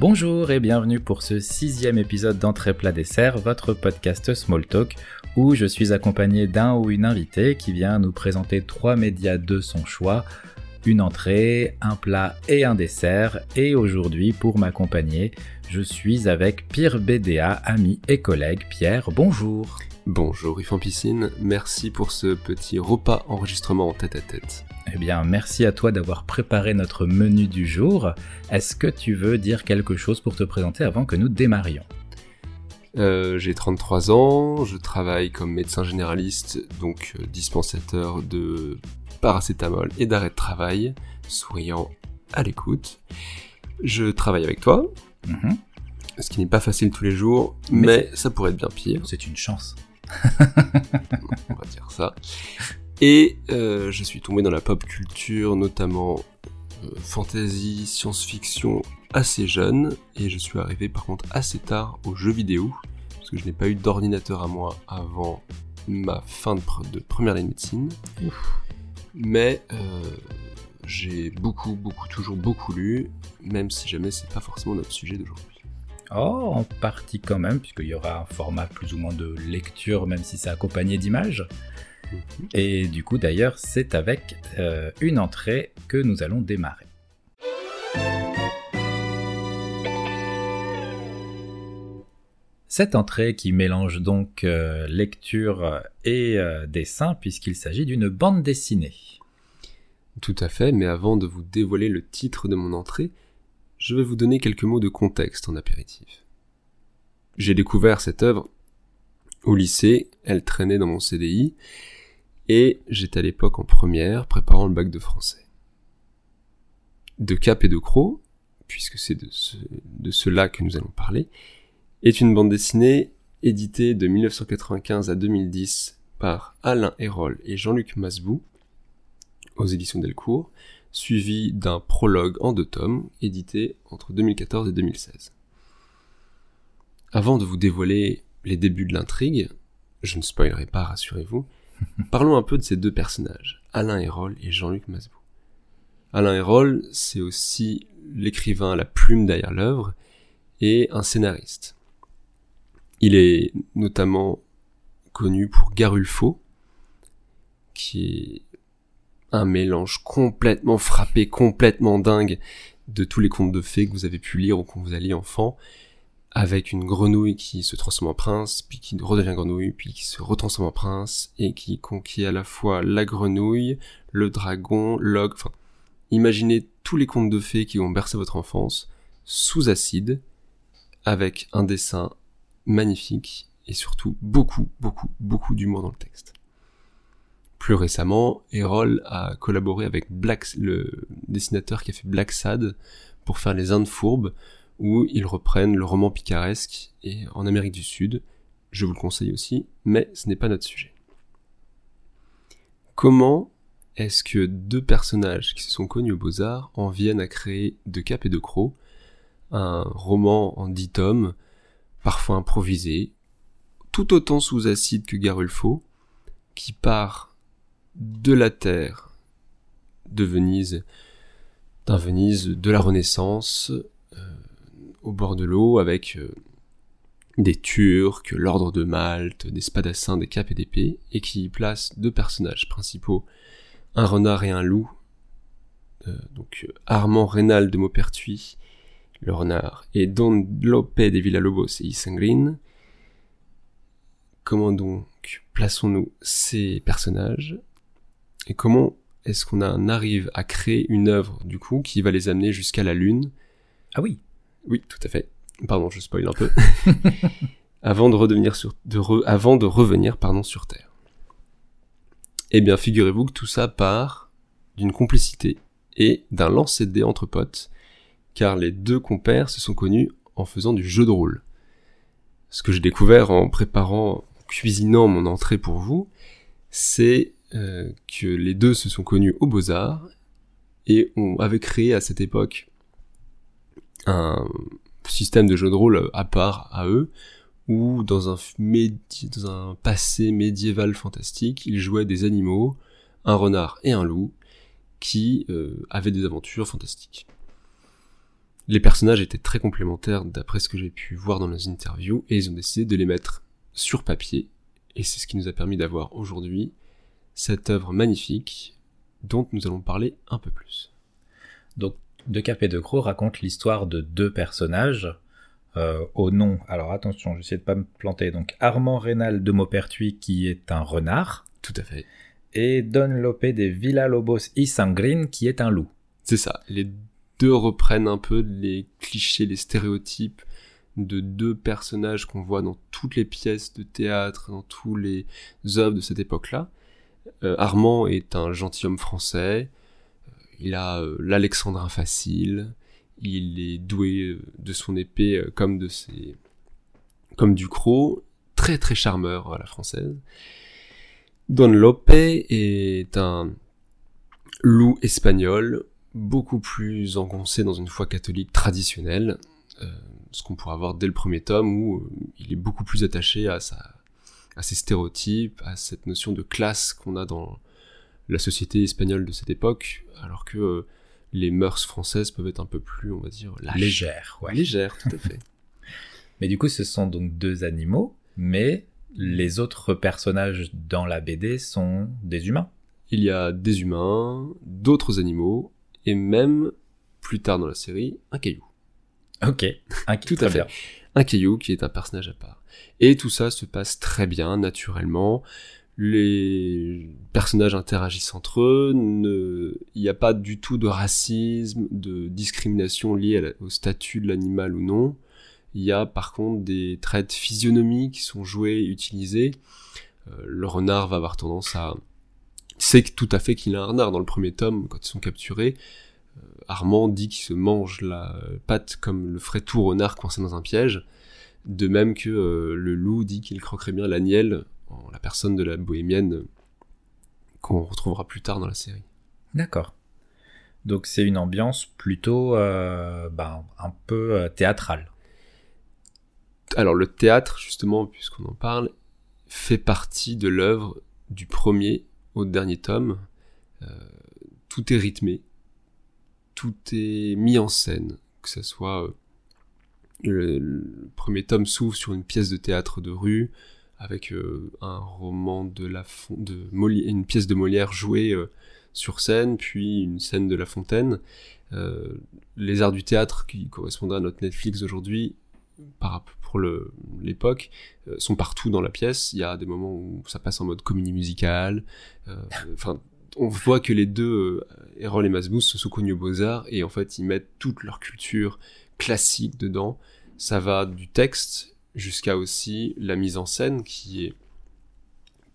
Bonjour et bienvenue pour ce sixième épisode d'Entrée plat dessert, votre podcast Small Talk, où je suis accompagné d'un ou une invitée qui vient nous présenter trois médias de son choix, une entrée, un plat et un dessert. Et aujourd'hui, pour m'accompagner, je suis avec Pierre BDA, ami et collègue. Pierre, bonjour. Bonjour Yves en piscine, merci pour ce petit repas enregistrement en tête à tête. Eh bien, merci à toi d'avoir préparé notre menu du jour. Est-ce que tu veux dire quelque chose pour te présenter avant que nous démarrions? Euh, J'ai 33 ans, je travaille comme médecin généraliste, donc euh, dispensateur de paracétamol et d'arrêt de travail, souriant à l'écoute. Je travaille avec toi, mhm. ce qui n'est pas facile tous les jours, mais, mais ça pourrait être bien pire. C'est une chance. On va dire ça. Et euh, je suis tombé dans la pop culture, notamment euh, fantasy, science-fiction assez jeune, et je suis arrivé par contre assez tard aux jeux vidéo, parce que je n'ai pas eu d'ordinateur à moi avant ma fin de, première année de médecine. Mais euh, j'ai beaucoup, beaucoup, toujours beaucoup lu, même si jamais c'est pas forcément notre sujet d'aujourd'hui. Oh, en partie quand même, puisqu'il y aura un format plus ou moins de lecture, même si c'est accompagné d'images. Et du coup, d'ailleurs, c'est avec euh, une entrée que nous allons démarrer. Cette entrée qui mélange donc euh, lecture et euh, dessin puisqu'il s'agit d'une bande dessinée. Tout à fait, mais avant de vous dévoiler le titre de mon entrée, je vais vous donner quelques mots de contexte en apéritif. J'ai découvert cette œuvre au lycée, elle traînait dans mon CDI, et j'étais à l'époque en première, préparant le bac de français. De Cap et de Croc, puisque c'est de, ce, de cela que nous allons parler, est une bande dessinée éditée de 1995 à 2010 par Alain Hérol et Jean-Luc Masbou aux éditions Delcourt, suivi d'un prologue en deux tomes, édité entre 2014 et 2016. Avant de vous dévoiler les débuts de l'intrigue, je ne spoilerai pas, rassurez-vous, Parlons un peu de ces deux personnages, Alain Hérol et Jean-Luc Masbou. Alain Hérol, c'est aussi l'écrivain à la plume derrière l'œuvre et un scénariste. Il est notamment connu pour Garulfo, qui est un mélange complètement frappé, complètement dingue de tous les contes de fées que vous avez pu lire ou qu'on vous a lu enfant, avec une grenouille qui se transforme en prince, puis qui redevient grenouille, puis qui se retransforme en prince, et qui conquiert à la fois la grenouille, le dragon, l'ogre, imaginez tous les contes de fées qui vont bercer votre enfance, sous acide, avec un dessin magnifique, et surtout beaucoup, beaucoup, beaucoup d'humour dans le texte. Plus récemment, Erol a collaboré avec Black, le dessinateur qui a fait Black Sad, pour faire les Indes fourbes, où ils reprennent le roman picaresque et en Amérique du Sud. Je vous le conseille aussi, mais ce n'est pas notre sujet. Comment est-ce que deux personnages qui se sont connus aux Beaux-Arts en viennent à créer De Cap et de Croc, un roman en dix tomes, parfois improvisé, tout autant sous acide que Garulfo, qui part de la terre de Venise, d'un Venise de la Renaissance, au bord de l'eau avec euh, des Turcs, l'ordre de Malte, des spadassins, des capes et d'épées, et qui place deux personnages principaux, un renard et un loup. Euh, donc euh, Armand Rénal de Maupertuis, le renard, et Don Lope de Villalobos et Isengrin. Comment donc plaçons-nous ces personnages et comment est-ce qu'on arrive à créer une œuvre du coup qui va les amener jusqu'à la lune? Ah oui, oui, tout à fait. Pardon, je spoil un peu. avant de redevenir sur, de avant de revenir, pardon, sur Terre. Eh bien, figurez-vous que tout ça part d'une complicité et d'un lancer de dés entre potes, car les deux compères se sont connus en faisant du jeu de rôle. Ce que j'ai découvert en préparant, en cuisinant mon entrée pour vous, c'est euh, que les deux se sont connus aux Beaux-Arts et on avait créé à cette époque un système de jeu de rôle à part à eux, où dans un, passé médiéval fantastique, ils jouaient des animaux, un renard et un loup, qui euh, avaient des aventures fantastiques. les personnages étaient très complémentaires d'après ce que j'ai pu voir dans les interviews et ils ont décidé de les mettre sur papier et c'est ce qui nous a permis d'avoir aujourd'hui cette œuvre magnifique dont nous allons parler un peu plus. Donc De Cap et De Gros raconte l'histoire de deux personnages euh, au nom, alors attention, j'essaie de pas me planter, donc Armand Rénal de Maupertuis qui est un renard. Tout à fait. Et Don Lopé de Villalobos y Sangrin qui est un loup. C'est ça, les deux reprennent un peu les clichés, les stéréotypes de deux personnages qu'on voit dans toutes les pièces de théâtre, dans tous les œuvres de cette époque-là. Euh, Armand est un gentilhomme français, il a euh, l'alexandrin facile, il est doué euh, de son épée euh, comme de ses, comme du croc, très très charmeur à la française. Don Lope est un loup espagnol, beaucoup plus engoncé dans une foi catholique traditionnelle, euh, ce qu'on pourrait avoir dès le premier tome, où il est beaucoup plus attaché à, sa, à ses stéréotypes, à cette notion de classe qu'on a dans la société espagnole de cette époque, alors que les mœurs françaises peuvent être un peu plus, on va dire, légères. Ouais. Légères, tout à fait. mais du coup, ce sont donc deux animaux, mais les autres personnages dans la BD sont des humains. Il y a des humains, d'autres animaux, et même, plus tard dans la série, un caillou. Ok, un tout à fait. Un caillou qui est un personnage à part. Et tout ça se passe très bien, naturellement les personnages interagissent entre eux, il n'y a pas du tout de racisme, de discrimination liée au statut de l'animal ou non. Il y a par contre des traits de physionomie qui sont joués, utilisés. Euh, le renard va avoir tendance à... C'est tout à fait qu'il a un renard dans le premier tome, quand ils sont capturés. Euh, Armand dit qu'il se mange la patte comme le ferait tout renard coincé dans un piège. De même que euh, le loup dit qu'il croquerait bien l'agnelle la personne de la bohémienne qu'on retrouvera plus tard dans la série. D'accord. Donc c'est une ambiance plutôt euh, ben, un peu euh, théâtrale. Alors le théâtre, justement, puisqu'on en parle, fait partie de l'œuvre du premier au dernier tome. Euh, tout est rythmé, tout est mis en scène, que ce soit le premier tome s'ouvre sur une pièce de théâtre de rue, avec euh, un roman de la de Molière, une pièce de Molière jouée euh, sur scène, puis une scène de La Fontaine. Euh, les arts du théâtre qui correspondraient à notre Netflix aujourd'hui, pour l'époque, sont partout dans la pièce. Il y a des moments où ça passe en mode comédie musicale. Enfin, on voit que les deux, Errol et Masbous, se sont connus aux Beaux-Arts et en fait, ils mettent toute leur culture classique dedans. Ça va du texte jusqu'à aussi la mise en scène qui est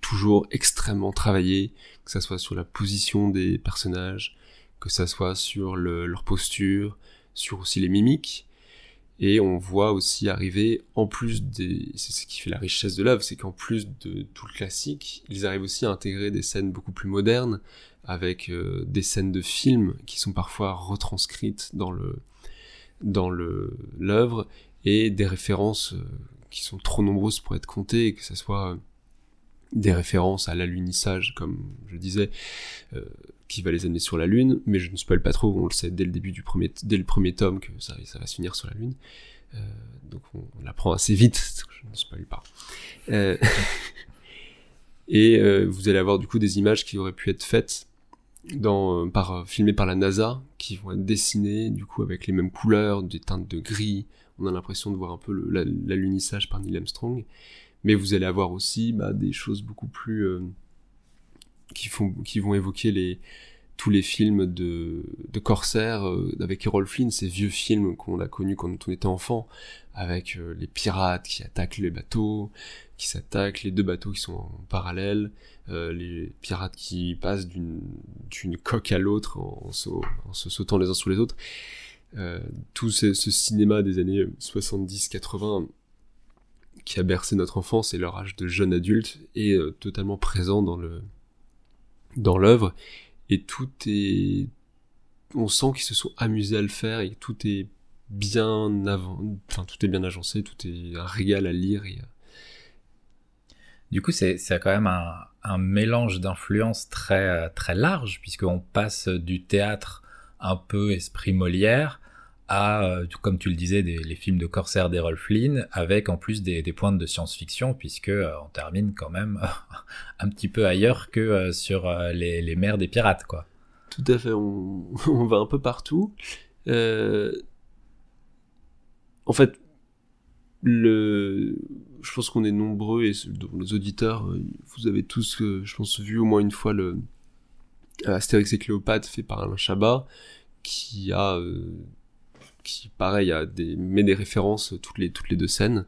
toujours extrêmement travaillée, que ça soit sur la position des personnages, que ça soit sur leur posture, sur aussi les mimiques. Et on voit aussi arriver, en plus des... C'est ce qui fait la richesse de l'œuvre, c'est qu'en plus de tout le classique, ils arrivent aussi à intégrer des scènes beaucoup plus modernes, avec euh, des scènes de films qui sont parfois retranscrites dans le dans l'œuvre et des références euh, qui sont trop nombreuses pour être comptées, que ce soit euh, des références à l'alunissage, comme je disais, euh, qui va les amener sur la Lune, mais je ne spoil pas trop, on le sait dès le début du premier, dès le premier tome que ça, ça va se finir sur la Lune. donc on, l'apprend assez vite, je ne spoil pas. et vous allez avoir du coup des images qui auraient pu être faites dans, par, filmées par la NASA, qui vont être dessinées du coup avec les mêmes couleurs, des teintes de gris, on a l'impression de voir un peu l'alunissage par Neil Armstrong, mais vous allez avoir aussi bah, des choses beaucoup plus euh, qui font, qui vont évoquer les tous les films de, de corsaires euh, avec Errol Flynn, ces vieux films qu'on a connus quand on était enfant, avec euh, les pirates qui attaquent les bateaux, qui s'attaquent, les deux bateaux qui sont en parallèle, les pirates qui passent d'une coque à l'autre en, se sautant les uns sur les autres. Euh, tout ce, cinéma des années 70-80 qui a bercé notre enfance et leur âge de jeune adulte est euh, totalement présent dans le dans l'œuvre et tout est on sent qu'ils se sont amusés à le faire et tout est bien avant enfin tout est bien agencé tout est un régal à lire du coup c'est quand même un, mélange d'influences très très large puisqu'on passe du théâtre un peu esprit Molière à, comme tu le disais, les films de corsaire d'Errol Flynn, avec en plus des, des pointes de science-fiction, puisque on termine quand même un petit peu ailleurs que sur les, mers des pirates, quoi. Tout à fait, on, va un peu partout. Euh, en fait, le, je pense qu'on est nombreux et les auditeurs, euh, vous avez tous, euh, je pense, vu au moins une fois le Astérix et Cléopâtre fait par Alain Chabat, qui a, qui pareil, a des, met des références toutes les, toutes les deux scènes.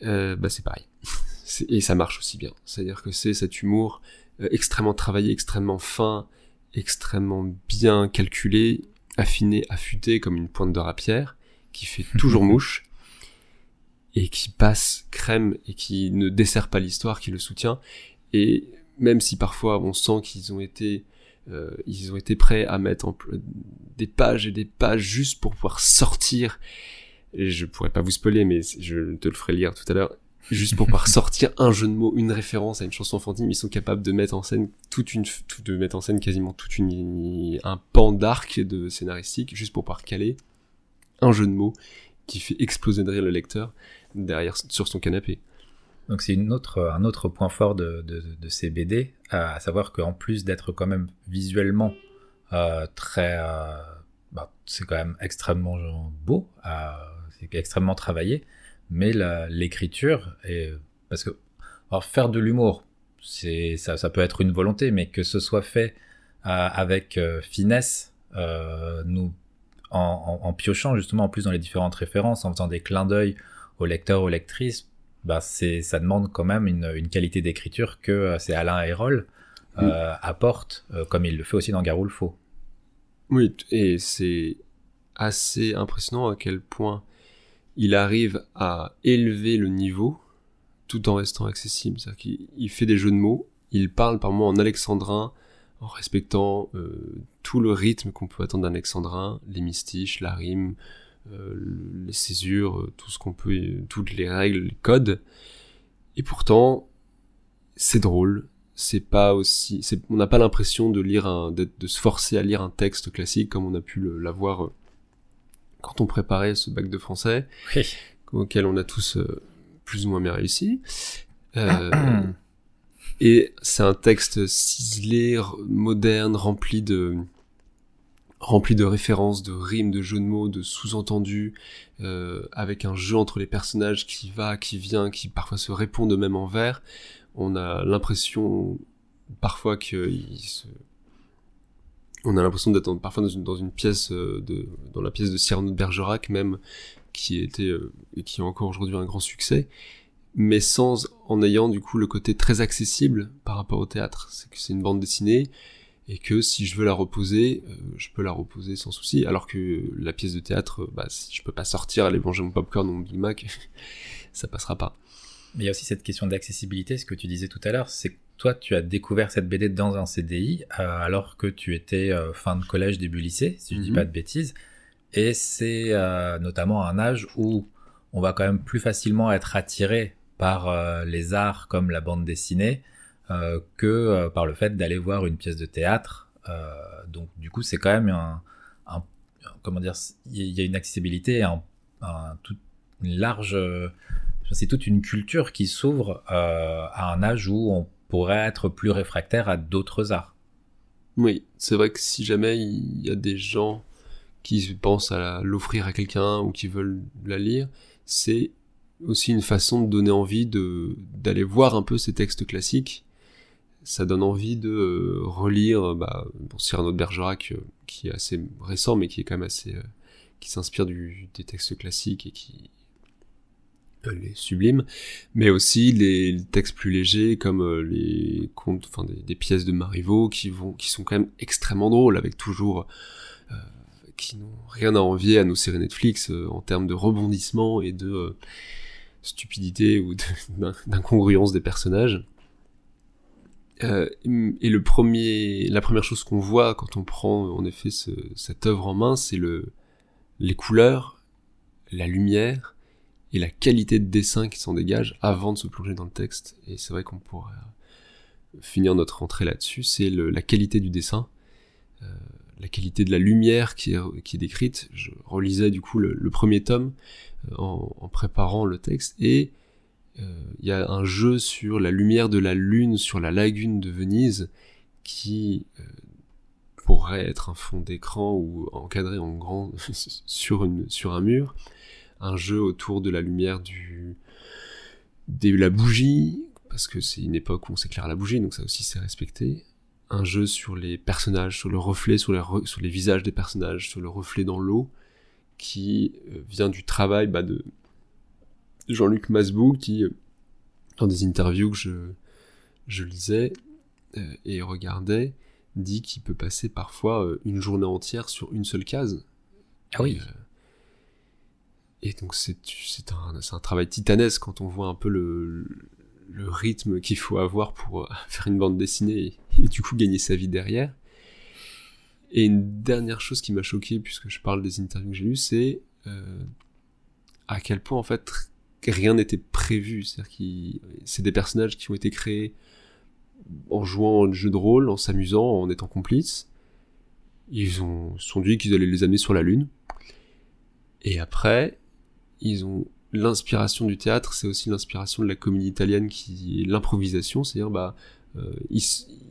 bah c'est pareil. et ça marche aussi bien. C'est-à-dire que c'est cet humour extrêmement travaillé, extrêmement fin, extrêmement bien calculé, affiné, affûté comme une pointe de rapière, qui fait toujours mouche, et qui passe crème et qui ne dessert pas l'histoire, qui le soutient. Et même si parfois on sent qu'ils ont été euh, ils ont été prêts à mettre en des pages et des pages juste pour pouvoir sortir. Et je pourrais pas vous spoiler, mais je te le ferai lire tout à l'heure juste pour pouvoir sortir un jeu de mots, une référence à une chanson enfantine, ils sont capables de mettre en scène toute une, de mettre en scène quasiment toute une, un pan d'arc de scénaristique, juste pour pouvoir caler un jeu de mots qui fait exploser de rire le lecteur derrière, sur son canapé. Donc c'est un autre point fort de, ces BD, à savoir qu'en plus d'être quand même visuellement euh, très, euh, bah, c'est quand même extrêmement beau, euh, c'est extrêmement travaillé, mais l'écriture est parce que faire de l'humour, c'est ça, ça peut être une volonté, mais que ce soit fait avec finesse, nous en, en, piochant justement en plus dans les différentes références, en faisant des clins d'œil aux lecteurs, aux lectrices, bah c'est ça demande quand même une, une qualité d'écriture que euh, c'est Alain Hérol euh, apporte, comme il le fait aussi dans Garou le Faux. Oui, et c'est assez impressionnant à quel point il arrive à élever le niveau tout en restant accessible. C'est-à-dire qu'il fait des jeux de mots, il parle par moments en alexandrin, en respectant euh, tout le rythme qu'on peut attendre d'un alexandrin, les mystiches, la rime, euh, les césures, euh, tout ce qu'on peut, toutes les règles, les codes. Et pourtant, c'est drôle. C'est pas aussi, on n'a pas l'impression de lire un, de, de se forcer à lire un texte classique comme on a pu l'avoir quand on préparait ce bac de français, auquel on a tous euh, plus ou moins bien réussi. Euh, et c'est un texte ciselé, moderne, rempli de rempli de références, de rimes, de jeux de mots, de sous-entendus, euh, avec un jeu entre les personnages qui va, qui vient, qui parfois se répondent eux-mêmes en vers. On a l'impression parfois qu'ils se on a l'impression d'être parfois dans une, dans une pièce euh, de dans la pièce de Cyrano de Bergerac même qui était euh, et qui est encore aujourd'hui un grand succès mais sans en ayant du coup le côté très accessible par rapport au théâtre c'est que c'est une bande dessinée et que si je veux la reposer euh, je peux la reposer sans souci alors que la pièce de théâtre bah si je peux pas sortir aller manger mon popcorn ou mon Big Mac ça passera pas mais il y a aussi cette question d'accessibilité ce que tu disais tout à l'heure c'est toi, tu as découvert cette BD dans un CDI euh, alors que tu étais euh, fin de collège, début lycée, si je dis mhm. pas de bêtises. Et c'est euh, notamment un âge où on va quand même plus facilement être attiré par les arts comme la bande dessinée que par le fait d'aller voir une pièce de théâtre. donc du coup, c'est quand même un, comment dire, il y a une accessibilité, une large, c'est toute une culture qui s'ouvre à un âge où on pourrait être plus réfractaire à d'autres arts. Oui, c'est vrai que si jamais il y a des gens qui pensent à l'offrir à quelqu'un ou qui veulent la lire, c'est aussi une façon de donner envie d'aller voir un peu ces textes classiques. Ça donne envie de euh, relire bah, bon, Cyrano de Bergerac, euh, qui est assez récent, mais qui est quand même assez... Euh, qui s'inspire des textes classiques et qui les sublimes, mais aussi les, textes plus légers comme euh, les contes, enfin des, pièces de Marivaux qui vont, qui sont quand même extrêmement drôles, avec toujours euh, qui n'ont rien à envier à nos séries Netflix euh, en termes de rebondissement et de stupidité ou d'incongruence des personnages. Et le premier, la première chose qu'on voit quand on prend en effet cette œuvre en main, c'est le les couleurs, la lumière, et la qualité de dessin qui s'en dégage avant de se plonger dans le texte. Et c'est vrai qu'on pourrait finir notre entrée là-dessus, c'est la qualité du dessin. Euh, la qualité de la lumière qui est, qui est décrite. Je relisais du coup le, premier tome euh, en, préparant le texte et il y a un jeu sur la lumière de la lune sur la lagune de Venise qui pourrait être un fond d'écran ou encadré en grand sur, un mur. Un jeu autour de la lumière du, de la bougie, parce que c'est une époque où on s'éclaire la bougie, donc ça aussi c'est respecté. Un jeu sur les personnages, sur le reflet, sur les, sur les visages des personnages, sur le reflet dans l'eau, qui euh, vient du travail bah, de Jean-Luc Masbou, qui, euh, dans des interviews que je, je lisais euh, et regardais, dit qu'il peut passer parfois euh, une journée entière sur une seule case. Ah oui. Et, donc c'est un, un travail titanesque quand on voit un peu le, le rythme qu'il faut avoir pour faire une bande dessinée et, du coup gagner sa vie derrière. Et une dernière chose qui m'a choqué puisque je parle des interviews que j'ai lues, c'est à quel point en fait rien n'était prévu. C'est-à-dire c'est des personnages qui ont été créés en jouant au jeu de rôle, en s'amusant, en étant complices. Ils ont sont dit qu'ils allaient les amener sur la lune. Et après, ils ont l'inspiration du théâtre, c'est aussi l'inspiration de la comédie italienne qui est l'improvisation, c'est-à-dire bah euh, ils,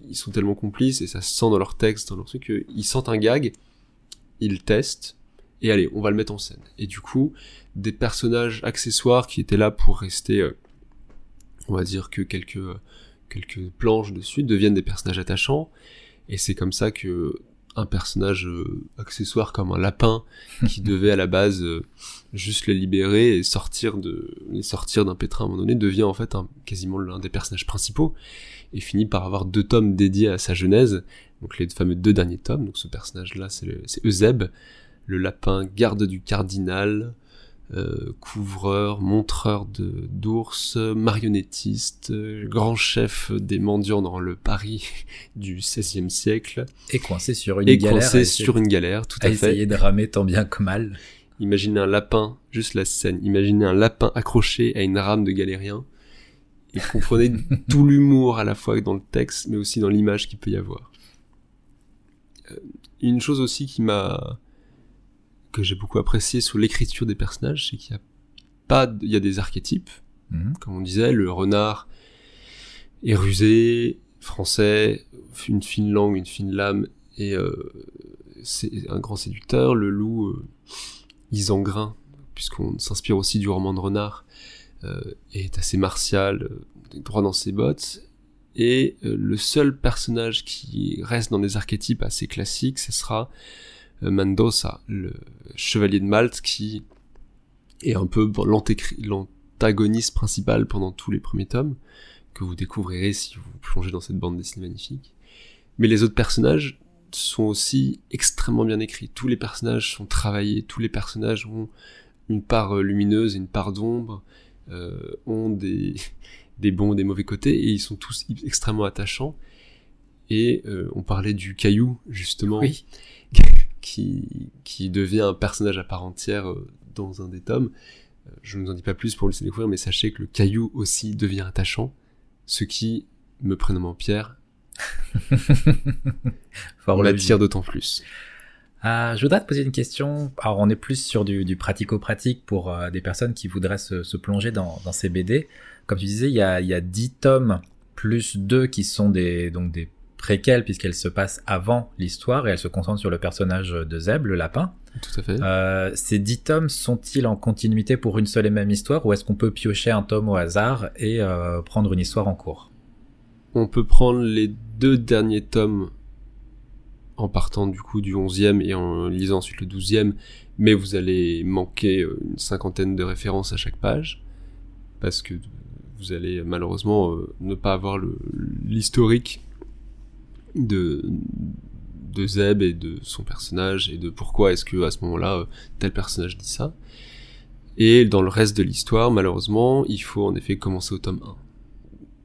ils, sont tellement complices et ça se sent dans leur texte, dans leur truc, qu'ils sentent un gag, ils testent et allez, on va le mettre en scène. Et du coup, des personnages accessoires qui étaient là pour rester, euh, on va dire que quelques quelques planches dessus deviennent des personnages attachants. Et c'est comme ça que un personnage euh, accessoire comme un lapin qui devait à la base euh, juste les libérer et sortir de les sortir d'un pétrin à un moment donné devient en fait un, quasiment l'un des personnages principaux et finit par avoir deux tomes dédiés à sa genèse. Donc les fameux deux derniers tomes. Donc ce personnage là c'est Euseb le lapin garde du cardinal euh, couvreur, montreur de d'ours, marionnettiste, grand chef des mendiants dans le Paris du XVIe siècle. Et coincé sur une galère. coincé sur une galère, tout à, fait. Essayer de ramer tant bien que mal. Imaginez un lapin, juste la scène, imaginez un lapin accroché à une rame de galérien. Et comprenez tout l'humour à la fois dans le texte, mais aussi dans l'image qu'il peut y avoir. Euh, une chose aussi qui m'a que j'ai beaucoup apprécié sur l'écriture des personnages, c'est qu'il y a pas, il y a des archétypes, mhm. comme on disait, le renard est rusé, français, une fine langue, une fine lame, et euh, c'est un grand séducteur. Le loup, euh, isengrin, puisqu'on s'inspire aussi du roman de renard, euh, est assez martial, euh, droit dans ses bottes. Et le seul personnage qui reste dans des archétypes assez classiques, ce sera Mendoza, le chevalier de Malte, qui est un peu l'antagoniste principal pendant tous les premiers tomes, que vous découvrirez si vous plongez dans cette bande dessinée magnifique. Mais les autres personnages sont aussi extrêmement bien écrits. Tous les personnages sont travaillés, tous les personnages ont une part euh, lumineuse et une part d'ombre, euh, ont des, des bons et des mauvais côtés, et ils sont tous extrêmement attachants. Et on parlait du caillou, justement. Oui qui, qui devient un personnage à part entière euh, dans un des tomes. Euh, je ne vous en dis pas plus pour le laisser découvrir, mais sachez que le caillou aussi devient attachant, ce qui, me prénommant Pierre, l'attire d'autant plus. Euh, je voudrais te poser une question. Alors, on est plus sur du, du pratico-pratique pour des personnes qui voudraient se, se plonger dans, dans, ces BD. Comme tu disais, il y a, il y a 10 tomes plus 2 qui sont des, donc des préquelle puisqu'elle se passe avant l'histoire et elle se concentre sur le personnage de Zeb, le lapin. Tout à fait. Euh, ces dix tomes sont-ils en continuité pour une seule et même histoire ou est-ce qu'on peut piocher un tome au hasard et euh, prendre une histoire en cours? On peut prendre les deux derniers tomes en partant du coup du 11e et en lisant ensuite le 12e, mais vous allez manquer euh, une cinquantaine de références à chaque page parce que vous allez malheureusement ne pas avoir l'historique de Zeb et de son personnage et de pourquoi est-ce que à ce moment-là euh, tel personnage dit ça. Et dans le reste de l'histoire, malheureusement, il faut en effet commencer au tome 1.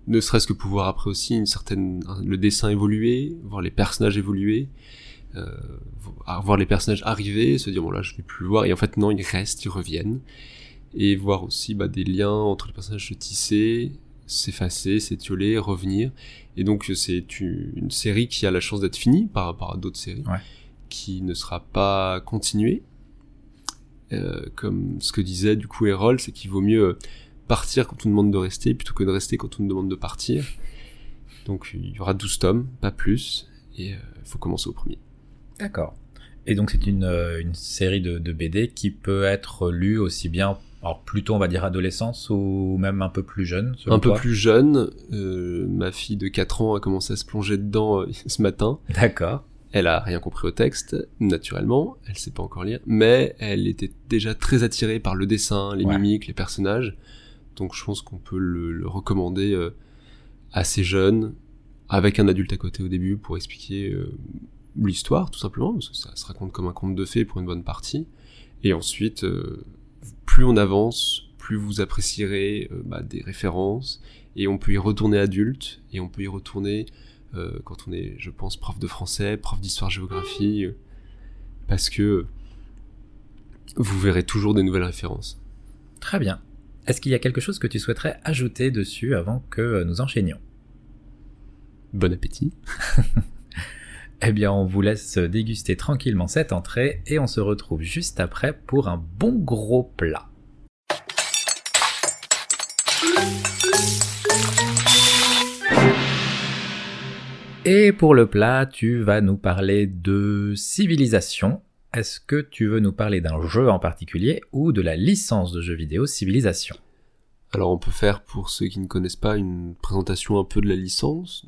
Ne serait-ce que pouvoir après aussi une certaine le dessin évoluer, voir les personnages évoluer, euh, voir les personnages arriver, se dire bon là je vais plus le voir et en fait non ils restent, ils reviennent et voir aussi bah, des liens entre les personnages se tisser, s'effacer, s'étioler, revenir. Et donc c'est une série qui a la chance d'être finie par rapport à d'autres séries. qui ne sera pas continué. Euh, comme ce que disait du coup Errol, c'est qu'il vaut mieux partir quand on demande de rester plutôt que de rester quand on demande de partir. Donc il y aura 12 tomes, pas plus, et il faut commencer au premier. D'accord. Et donc c'est une, une, série de, de, BD qui peut être lue aussi bien alors plutôt on va dire adolescence ou même un peu plus jeune Un peu plus jeune. Euh, ma fille de 4 ans a commencé à se plonger dedans euh, ce matin. D'accord. Elle a rien compris au texte, naturellement, elle sait pas encore lire, mais elle était déjà très attirée par le dessin, les mimiques, les personnages. Donc je pense qu'on peut le, recommander euh, assez jeune, avec un adulte à côté au début pour expliquer l'histoire, tout simplement, parce que ça se raconte comme un conte de fées pour une bonne partie. Et ensuite, plus on avance, plus vous apprécierez euh, bah, des références, et on peut y retourner adulte, et on peut y retourner euh, quand on est, je pense, prof de français, prof d'histoire-géographie, euh, parce que vous verrez toujours des nouvelles références. Très bien. Est-ce qu'il y a quelque chose que tu souhaiterais ajouter dessus avant que nous enchaînions? Bon appétit. eh bien, on vous laisse déguster tranquillement cette entrée et on se retrouve juste après pour un bon gros plat. Et pour le plat, tu vas nous parler de civilisation. Est-ce que tu veux nous parler d'un jeu en particulier ou de la licence de jeux vidéo Civilisation? Alors on peut faire pour ceux qui ne connaissent pas une présentation un peu de la licence,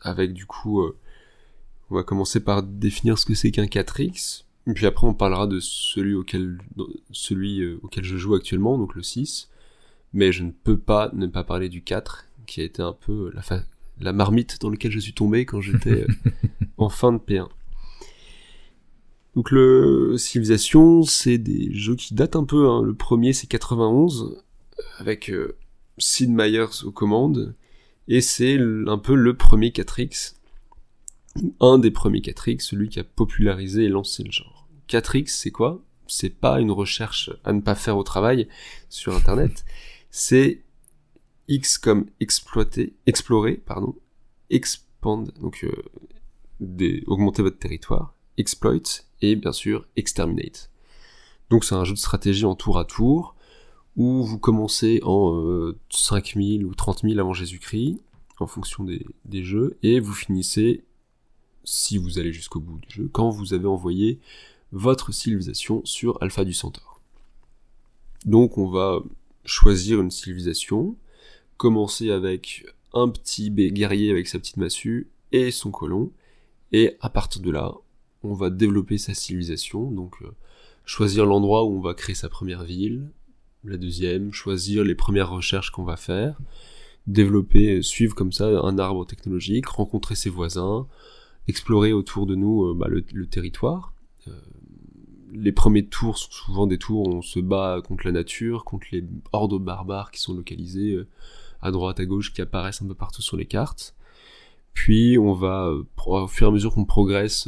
avec du coup euh, on va commencer par définir ce que c'est qu'un 4X, puis après on parlera de celui auquel, celui euh, auquel je joue actuellement, donc le 6. Mais je ne peux pas ne pas parler du 4, qui a été un peu la, la marmite dans laquelle je suis tombé quand j'étais euh, en fin de P1. Donc le Civilization, c'est des jeux qui datent un peu. Hein. Le premier, c'est 91, avec euh, Sid Meier's aux commandes, et c'est un peu le premier 4X un des premiers 4X, celui qui a popularisé et lancé le genre. 4X, c'est quoi? C'est pas une recherche à ne pas faire au travail sur Internet, c'est X comme exploiter, explorer, pardon, expand, donc euh, augmenter votre territoire, exploit et bien sûr exterminate. Donc c'est un jeu de stratégie en tour à tour où vous commencez en 5000 euh, ou 30 000 avant Jésus-Christ en fonction des, des jeux et vous finissez si vous allez jusqu'au bout du jeu, quand vous avez envoyé votre civilisation sur Alpha du Centaure. Donc on va choisir une civilisation, commencer avec un petit guerrier avec sa petite massue et son colon, et à partir de là, on va développer sa civilisation, donc euh, choisir l'endroit où on va créer sa première ville, la deuxième, choisir les premières recherches qu'on va faire, développer, suivre comme ça un arbre technologique, rencontrer ses voisins, explorer autour de nous euh, bah, le, territoire. Euh, les premiers tours sont souvent des tours où on se bat contre la nature, contre les hordes barbares qui sont localisés euh, à droite, à gauche, qui apparaissent un peu partout sur les cartes. Puis on va, au fur et à mesure qu'on progresse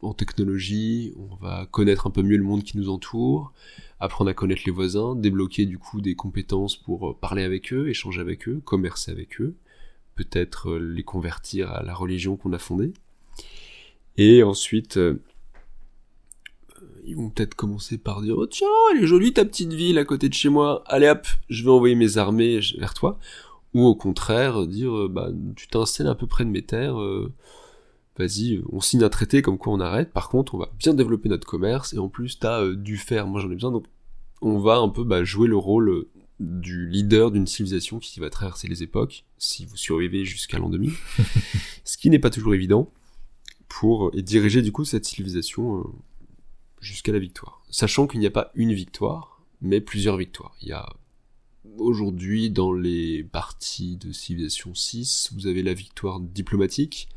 en technologie, on va connaître un peu mieux le monde qui nous entoure, apprendre à connaître les voisins, débloquer du coup des compétences pour parler avec eux, échanger avec eux, commercer avec eux, peut-être les convertir à la religion qu'on a fondée. Et ensuite, euh, ils vont peut-être commencer par dire oh, tiens, elle est jolie ta petite ville à côté de chez moi. Allez hop, je vais envoyer mes armées vers toi. Ou au contraire, dire euh, bah tu t'installes un peu près de mes terres. Euh, vas-y, on signe un traité comme quoi on arrête. Par contre, on va bien développer notre commerce et en plus t'as du fer. Moi j'en ai besoin donc on va un peu bah, jouer le rôle du leader d'une civilisation qui va traverser les époques, si vous survivez jusqu'à l'an 2000, ce qui n'est pas toujours évident pour et diriger du coup cette civilisation euh, jusqu'à la victoire. Sachant qu'il n'y a pas une victoire, mais plusieurs victoires. Il y a aujourd'hui dans les parties de civilisation 6, vous avez la victoire diplomatique,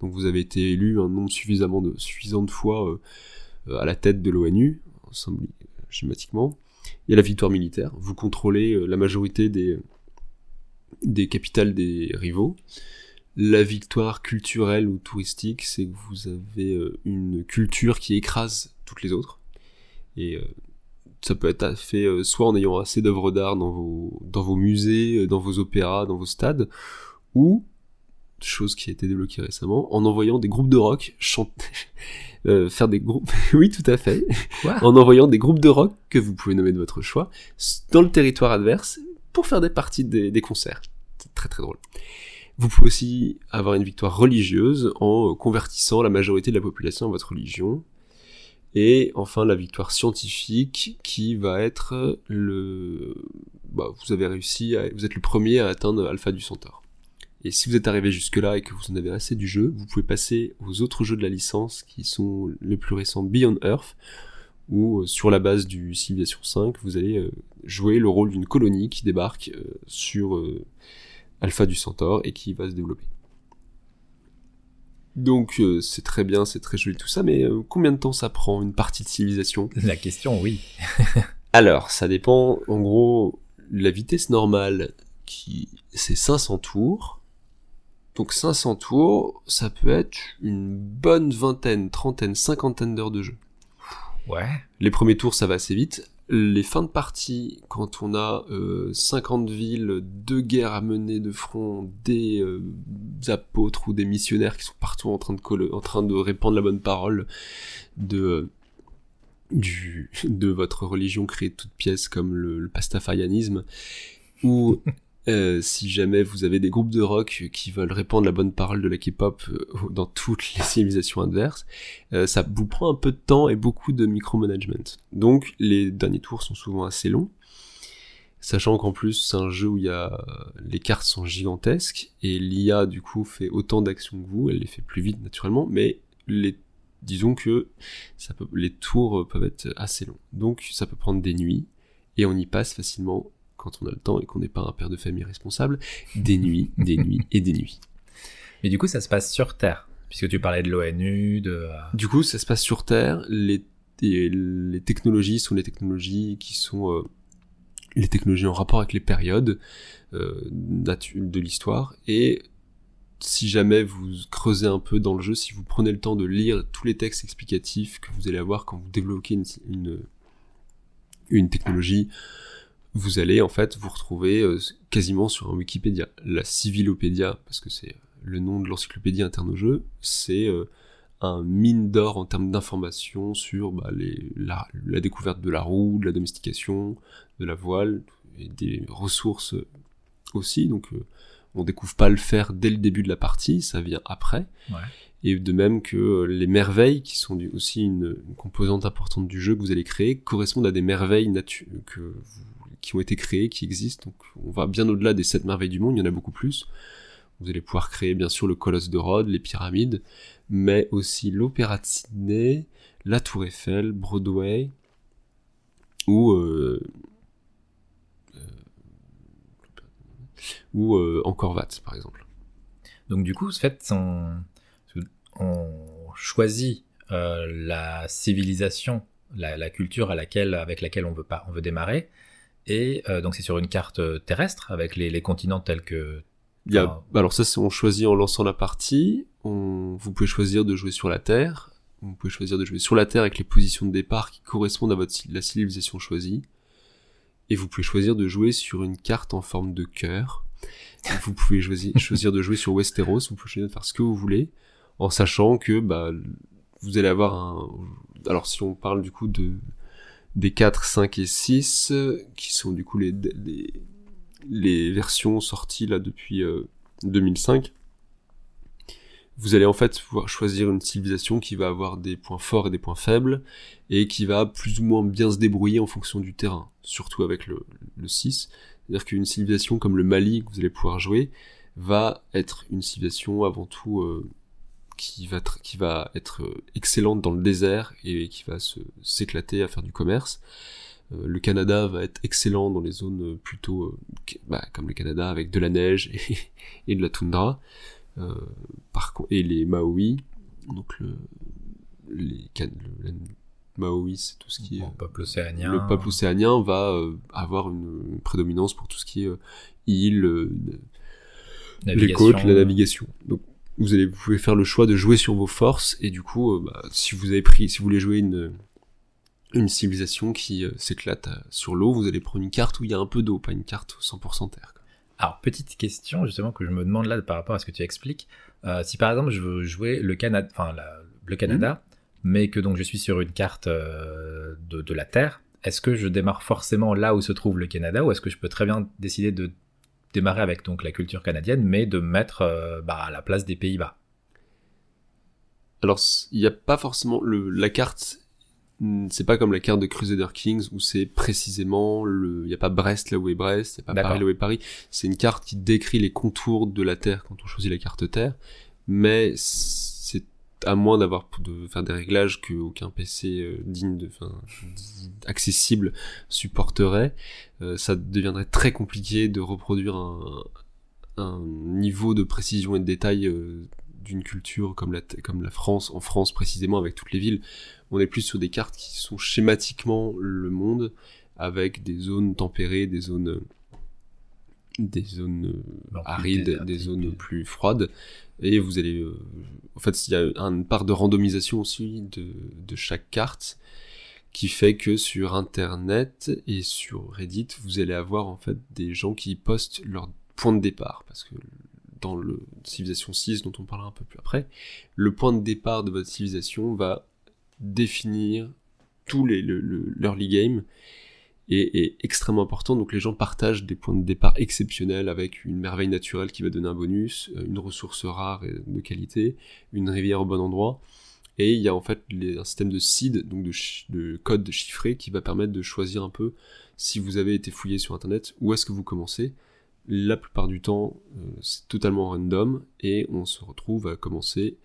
donc vous avez été élu un nombre suffisamment de, suffisant de fois euh, à la tête de l'ONU, schématiquement. Il y a la victoire militaire, vous contrôlez euh, la majorité des, des capitales des rivaux. La victoire culturelle ou touristique, c'est que vous avez euh, une culture qui écrase toutes les autres. Et euh, ça peut être fait euh, soit en ayant assez d'œuvres d'art dans vos, dans vos musées, dans vos opéras, dans vos stades, ou chose qui a été débloquée récemment, en envoyant des groupes de rock chanter, euh, faire des groupes, oui tout à fait, en envoyant des groupes de rock que vous pouvez nommer de votre choix dans le territoire adverse pour faire des parties des, des concerts. C'est très très drôle. Vous pouvez aussi avoir une victoire religieuse en convertissant la majorité de la population à votre religion. Et enfin la victoire scientifique qui va être le... Bah, vous avez réussi, vous êtes le premier à atteindre Alpha du Centaure. Et si vous êtes arrivé jusque-là et que vous en avez assez du jeu, vous pouvez passer aux autres jeux de la licence qui sont les plus récents Beyond Earth, où euh, sur la base du Civilization 5, vous allez euh, jouer le rôle d'une colonie qui débarque euh, sur Alpha du Centaure et qui va se développer. Donc c'est très bien, c'est très joli tout ça, mais combien de temps ça prend une partie de civilisation? La question, oui. Alors, ça dépend, en gros, la vitesse normale, qui c'est 500 tours, donc 500 tours, ça peut être une bonne vingtaine, trentaine, cinquantaine d'heures de jeu. Ouais. Les premiers tours, ça va assez vite. Les fins de partie, quand on a 50 euh, villes, deux guerres à mener de front, des, euh, apôtres ou des missionnaires qui sont partout en train de, en train de répandre la bonne parole de, du, de votre religion créée de toutes pièces comme le, le pastafarianisme, ou Euh, si jamais vous avez des groupes de rock qui veulent répandre la bonne parole de la K-pop euh, dans toutes les civilisations adverses, euh, ça vous prend un peu de temps et beaucoup de micromanagement. Donc les derniers tours sont souvent assez longs, sachant qu'en plus c'est un jeu où y a les cartes sont gigantesques et l'IA du coup fait autant d'actions que vous, elle les fait plus vite naturellement, mais disons que les tours peuvent être assez longs. Donc ça peut prendre des nuits et on y passe facilement quand on a le temps et qu'on n'est pas un père de famille responsable, des nuits, des nuits et des nuits. Mais du coup, ça se passe sur Terre, puisque tu parlais de l'ONU, de... Euh, du coup, ça se passe sur Terre. Les, les technologies sont les technologies qui sont euh, les technologies en rapport avec les périodes euh, de l'histoire. Et si jamais vous creusez un peu dans le jeu, si vous prenez le temps de lire tous les textes explicatifs que vous allez avoir quand vous une, une, une technologie, vous allez en fait vous retrouver euh, quasiment sur un Wikipédia. La Civilopédia, parce que c'est le nom de l'encyclopédie interne au jeu, c'est euh, un mine d'or en termes d'informations sur bah, les, la, découverte de la roue, de la domestication, de la voile, et des ressources aussi. Donc euh, on découvre pas le faire dès le début de la partie, ça vient après. Et de même que les merveilles, qui sont aussi une, une, composante importante du jeu que vous allez créer, correspondent à des merveilles que vous qui ont été créés, qui existent. Donc on va bien au-delà des sept merveilles du monde, il y en a beaucoup plus. Vous allez pouvoir créer bien sûr le colosse de Rhodes, les pyramides, mais aussi l'opéra de Sydney, la Tour Eiffel, Broadway, ou euh, euh, ou euh, encore Vat par exemple. Donc du coup, ce fait, on, choisit la civilisation, la, culture avec laquelle on veut démarrer, et euh, donc c'est sur une carte euh, terrestre avec les, continents tels que. Il y a, alors ça, on choisit en lançant la partie. On, vous pouvez choisir de jouer sur la Terre. Vous pouvez choisir de jouer sur la Terre avec les positions de départ qui correspondent à votre la civilisation choisie. Et vous pouvez choisir de jouer sur une carte en forme de cœur. Vous pouvez choisir, choisir de jouer sur Westeros. Vous pouvez choisir de faire ce que vous voulez, en sachant que bah, vous allez avoir un. Alors si on parle du coup de des 4, 5 et 6, qui sont du coup les, les, versions sorties là depuis 2005. Euh, vous allez en fait pouvoir choisir une civilisation qui va avoir des points forts et des points faibles, et qui va plus ou moins bien se débrouiller en fonction du terrain, surtout avec le, le 6. C'est-à-dire qu'une civilisation comme le Mali que vous allez pouvoir jouer va être une civilisation avant tout euh, qui va, qui va être euh, excellente dans le désert et qui va s'éclater à faire du commerce. Euh, le Canada va être excellent dans les zones euh, plutôt bah, comme le Canada avec de la neige et, de la toundra. par et les Maoris, donc le, les, le, c'est tout ce qui est. Le peuple océanien. Le peuple océanien va avoir une, prédominance pour tout ce qui est île, les côtes, la navigation. Donc vous allez, vous pouvez faire le choix de jouer sur vos forces et du coup, euh, bah, si vous avez pris, si vous voulez jouer une une civilisation qui euh, s'éclate euh, sur l'eau, vous allez prendre une carte où il y a un peu d'eau, pas une carte 100% terre. Alors, petite question justement que je me demande là par rapport à ce que tu expliques. Euh, si par exemple je veux jouer le Canada, enfin le Canada, mais que donc je suis sur une carte euh, de, de, la Terre, est-ce que je démarre forcément là où se trouve le Canada ou est-ce que je peux très bien décider de démarrer avec donc la culture canadienne, mais de mettre euh, bah, à la place des Pays-Bas Alors, il n'y a pas forcément le, la carte. C'est pas comme la carte de Crusader Kings où c'est précisément le, il y a pas Brest là où est Brest, il y a pas Paris là où est Paris. C'est une carte qui décrit les contours de la Terre quand on choisit la carte Terre, mais à moins d'avoir de faire des réglages que aucun PC euh, digne de, enfin, accessible supporterait, euh, ça deviendrait très compliqué de reproduire un, un niveau de précision et de détail euh, d'une culture comme la, comme la France, en France précisément avec toutes les villes. On est plus sur des cartes qui sont schématiquement le monde avec des zones tempérées, des zones des zones arides, des zones plus froides, et vous allez, euh, en fait, il y a une part de randomisation aussi de, chaque carte qui fait que sur Internet et sur Reddit, vous allez avoir en fait des gens qui postent leur point de départ, parce que dans le civilisation 6 dont on parlera un peu plus après, le point de départ de votre civilisation va définir tous les le, le, l'early game est, extrêmement important. Donc les gens partagent des points de départ exceptionnels avec une merveille naturelle qui va donner un bonus, euh, une ressource rare et de qualité, une rivière au bon endroit. Et il y a en fait un système de seed, donc de, de code chiffré, qui va permettre de choisir un peu si vous avez été fouillé sur Internet, où est-ce que vous commencez. La plupart du temps, euh, c'est totalement random, et on se retrouve à commencer,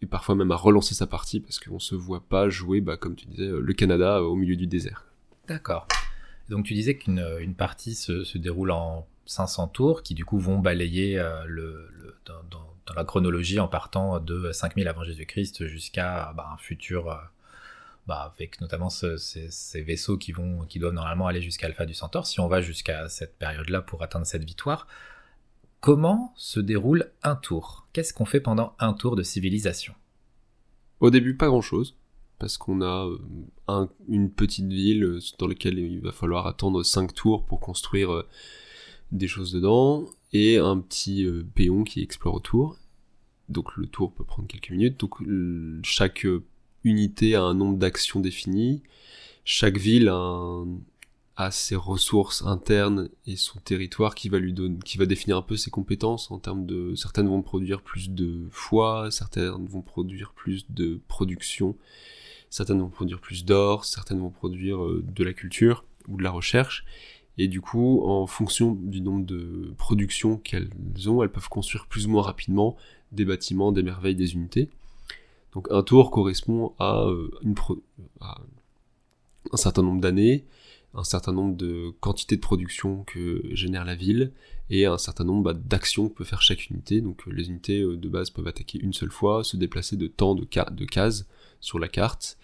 et parfois même à relancer sa partie, parce qu'on se voit pas jouer, bah, comme tu disais, le Canada au milieu du désert. D'accord. Donc tu disais qu'une une partie se, déroule en 500 tours qui du coup vont balayer euh, le, dans, la chronologie en partant de 5000 avant Jésus-Christ jusqu'à bah, un futur euh, bah, avec notamment ce, ces, ces, vaisseaux qui vont qui doivent normalement aller jusqu'à Alpha du Centaure. Si on va jusqu'à cette période-là pour atteindre cette victoire, comment se déroule un tour? Qu'est-ce qu'on fait pendant un tour de civilisation? Au début, pas grand-chose parce qu'on a euh, un, une petite ville euh, dans laquelle il va falloir attendre 5 tours pour construire euh, des choses dedans, et un petit péon qui explore autour. Donc le tour peut prendre quelques minutes. Donc chaque unité a un nombre d'actions définies. Chaque ville a, ses ressources internes et son territoire qui va lui donner, qui va définir un peu ses compétences en termes de certaines vont produire plus de foi, certaines vont produire plus de production, certaines vont produire plus d'or, certaines vont produire euh, de la culture ou de la recherche, et du coup, en fonction du nombre de productions qu'elles ont, elles peuvent construire plus ou moins rapidement des bâtiments, des merveilles, des unités. Donc un tour correspond à, euh, un certain nombre d'années, un certain nombre de quantités de production que génère la ville, et un certain nombre bah, d'actions que peut faire chaque unité. Donc euh, les unités de base peuvent attaquer une seule fois, se déplacer de temps de cases sur la carte,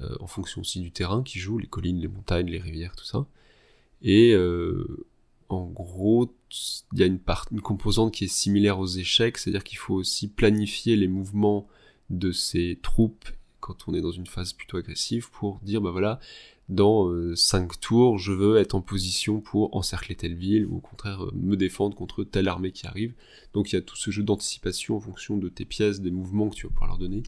euh, en fonction aussi du terrain qui joue, les collines, les montagnes, les rivières, tout ça. Et euh, en gros, il y a une, une composante qui est similaire aux échecs, c'est-à-dire qu'il faut aussi planifier les mouvements de ces troupes quand on est dans une phase plutôt agressive pour dire bah voilà dans 5 euh, tours je veux être en position pour encercler telle ville ou au contraire me défendre contre telle armée qui arrive donc il y a tout ce jeu d'anticipation en fonction de tes pièces des mouvements que tu vas pouvoir leur donner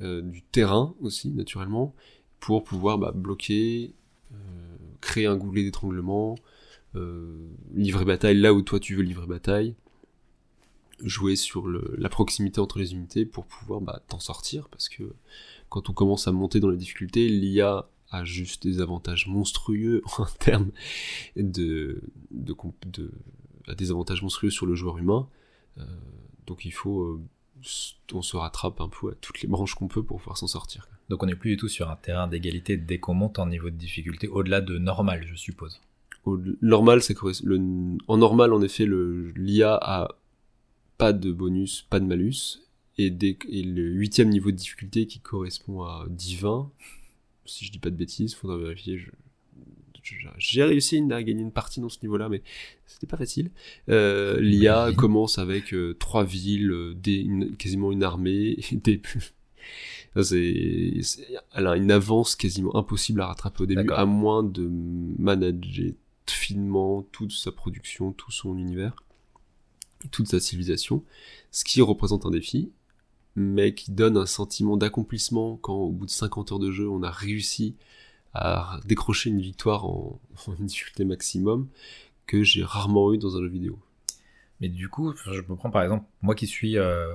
du terrain aussi, naturellement, pour pouvoir bah, bloquer, euh, créer un goulet d'étranglement, euh, livrer bataille là où toi tu veux livrer bataille, jouer sur la proximité entre les unités pour pouvoir bah, t'en sortir, parce que quand on commence à monter dans les difficultés, l'IA a juste des avantages monstrueux en termes de, des avantages monstrueux sur le joueur humain, euh, donc il faut on se rattrape un peu à toutes les branches qu'on peut pour pouvoir s'en sortir. Donc on n'est plus du tout sur un terrain d'égalité dès qu'on monte en niveau de difficulté, au-delà de normal, je suppose. Au normal, le en normal, en effet, l'IA a pas de bonus, pas de malus, et, dès, et le huitième niveau de difficulté qui correspond à divin, si je dis pas de bêtises, faudra vérifier, je, j'ai réussi à gagner une partie dans ce niveau-là, mais c'était pas facile. Euh, L'IA commence avec euh, trois villes, euh, des, quasiment une armée, des... c'est, elle a une avance quasiment impossible à rattraper au début, à moins de manager finement toute sa production, tout son univers, toute sa civilisation, ce qui représente un défi, mais qui donne un sentiment d'accomplissement quand au bout de 50 heures de jeu on a réussi à décrocher une victoire en, difficulté maximum que j'ai rarement eu dans un jeu vidéo. Mais du coup, je me prends par exemple, moi qui suis euh,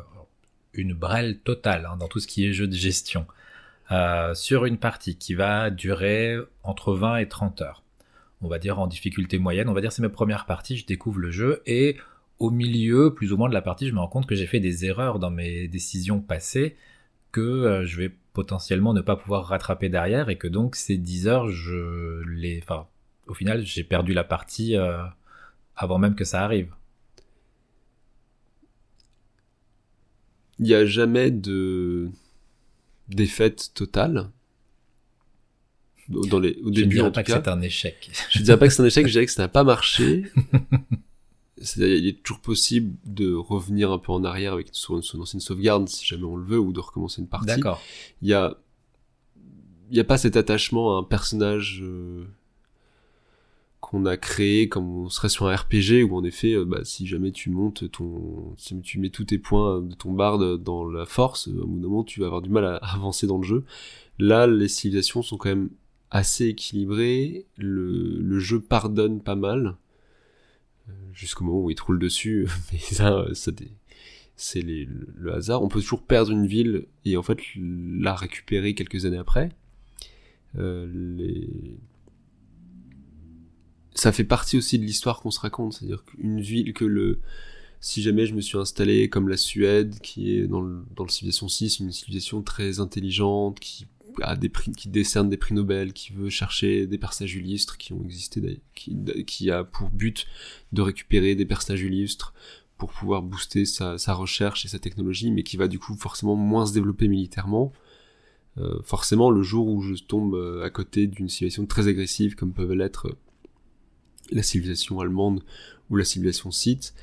une brêle totale hein, dans tout ce qui est jeu de gestion, euh, sur une partie qui va durer entre 20 et 30 heures, on va dire en difficulté moyenne, on va dire c'est mes premières parties, je découvre le jeu et au milieu, plus ou moins de la partie, je me rends compte que j'ai fait des erreurs dans mes décisions passées que euh, je vais potentiellement ne pas pouvoir rattraper derrière et que donc ces 10 heures, je les, enfin, au final, j'ai perdu la partie euh, avant même que ça arrive. Il n'y a jamais de défaite totale? Dans les, au je ne début, dirais en pas tout que c'est un échec. Je dirais pas que c'est un échec, je dirais que ça n'a pas marché. Il est toujours possible de revenir un peu en arrière avec son, son ancienne sauvegarde, si jamais on le veut, ou de recommencer une partie. D'accord. Il y a, il y a pas cet attachement à un personnage euh, qu'on a créé comme on serait sur un RPG où en effet, euh, bah, si jamais tu montes ton, si tu mets tous tes points de ton barde dans la force, euh, au bout d'un moment tu vas avoir du mal à avancer dans le jeu. Là, les civilisations sont quand même assez équilibrées, le, le jeu pardonne pas mal, jusqu'au moment où il te dessus, mais ça, euh, c'est le hasard. On peut toujours perdre une ville et en fait la récupérer quelques années après. Euh. Ça fait partie aussi de l'histoire qu'on se raconte, c'est-à-dire qu'une ville que le... Si jamais je me suis installé comme la Suède, qui est dans dans le civilisation 6, une civilisation très intelligente, qui qui décerne des prix Nobel, qui veut chercher des personnages illustres qui ont existé, qui, a pour but de récupérer des personnages illustres pour pouvoir booster sa, sa recherche et sa technologie, mais qui va du coup forcément moins se développer militairement. Euh, forcément, le jour où je tombe euh, à côté d'une civilisation très agressive, comme peuvent l'être euh, la civilisation allemande ou la civilisation scythe,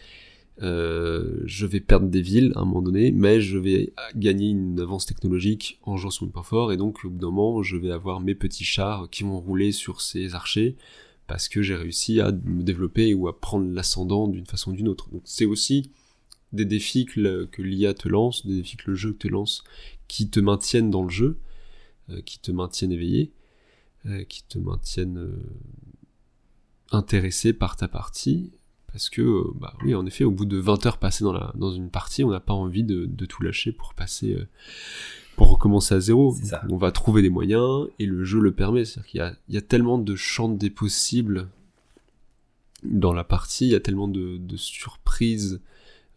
euh, je vais perdre des villes à un moment donné, mais je vais gagner une avance technologique en jouant sur mes points et donc au bout d'un moment, je vais avoir mes petits chars qui vont rouler sur ces archers, parce que j'ai réussi à me développer ou à prendre l'ascendant d'une façon ou d'une autre. Donc c'est aussi des défis que, l'IA te lance, des défis que le jeu te lance, qui te maintiennent dans le jeu, euh, qui te maintiennent éveillé, euh, qui te maintiennent intéressé par ta partie, parce que, euh, bah oui, en effet, au bout de 20 heures passées dans, la, dans une partie, on n'a pas envie de, de tout lâcher pour passer, euh, pour recommencer à zéro. On va trouver des moyens, et le jeu le permet, c'est-à-dire qu'il y a, il y a tellement de champs des possibles dans la partie, il y a tellement de, de surprises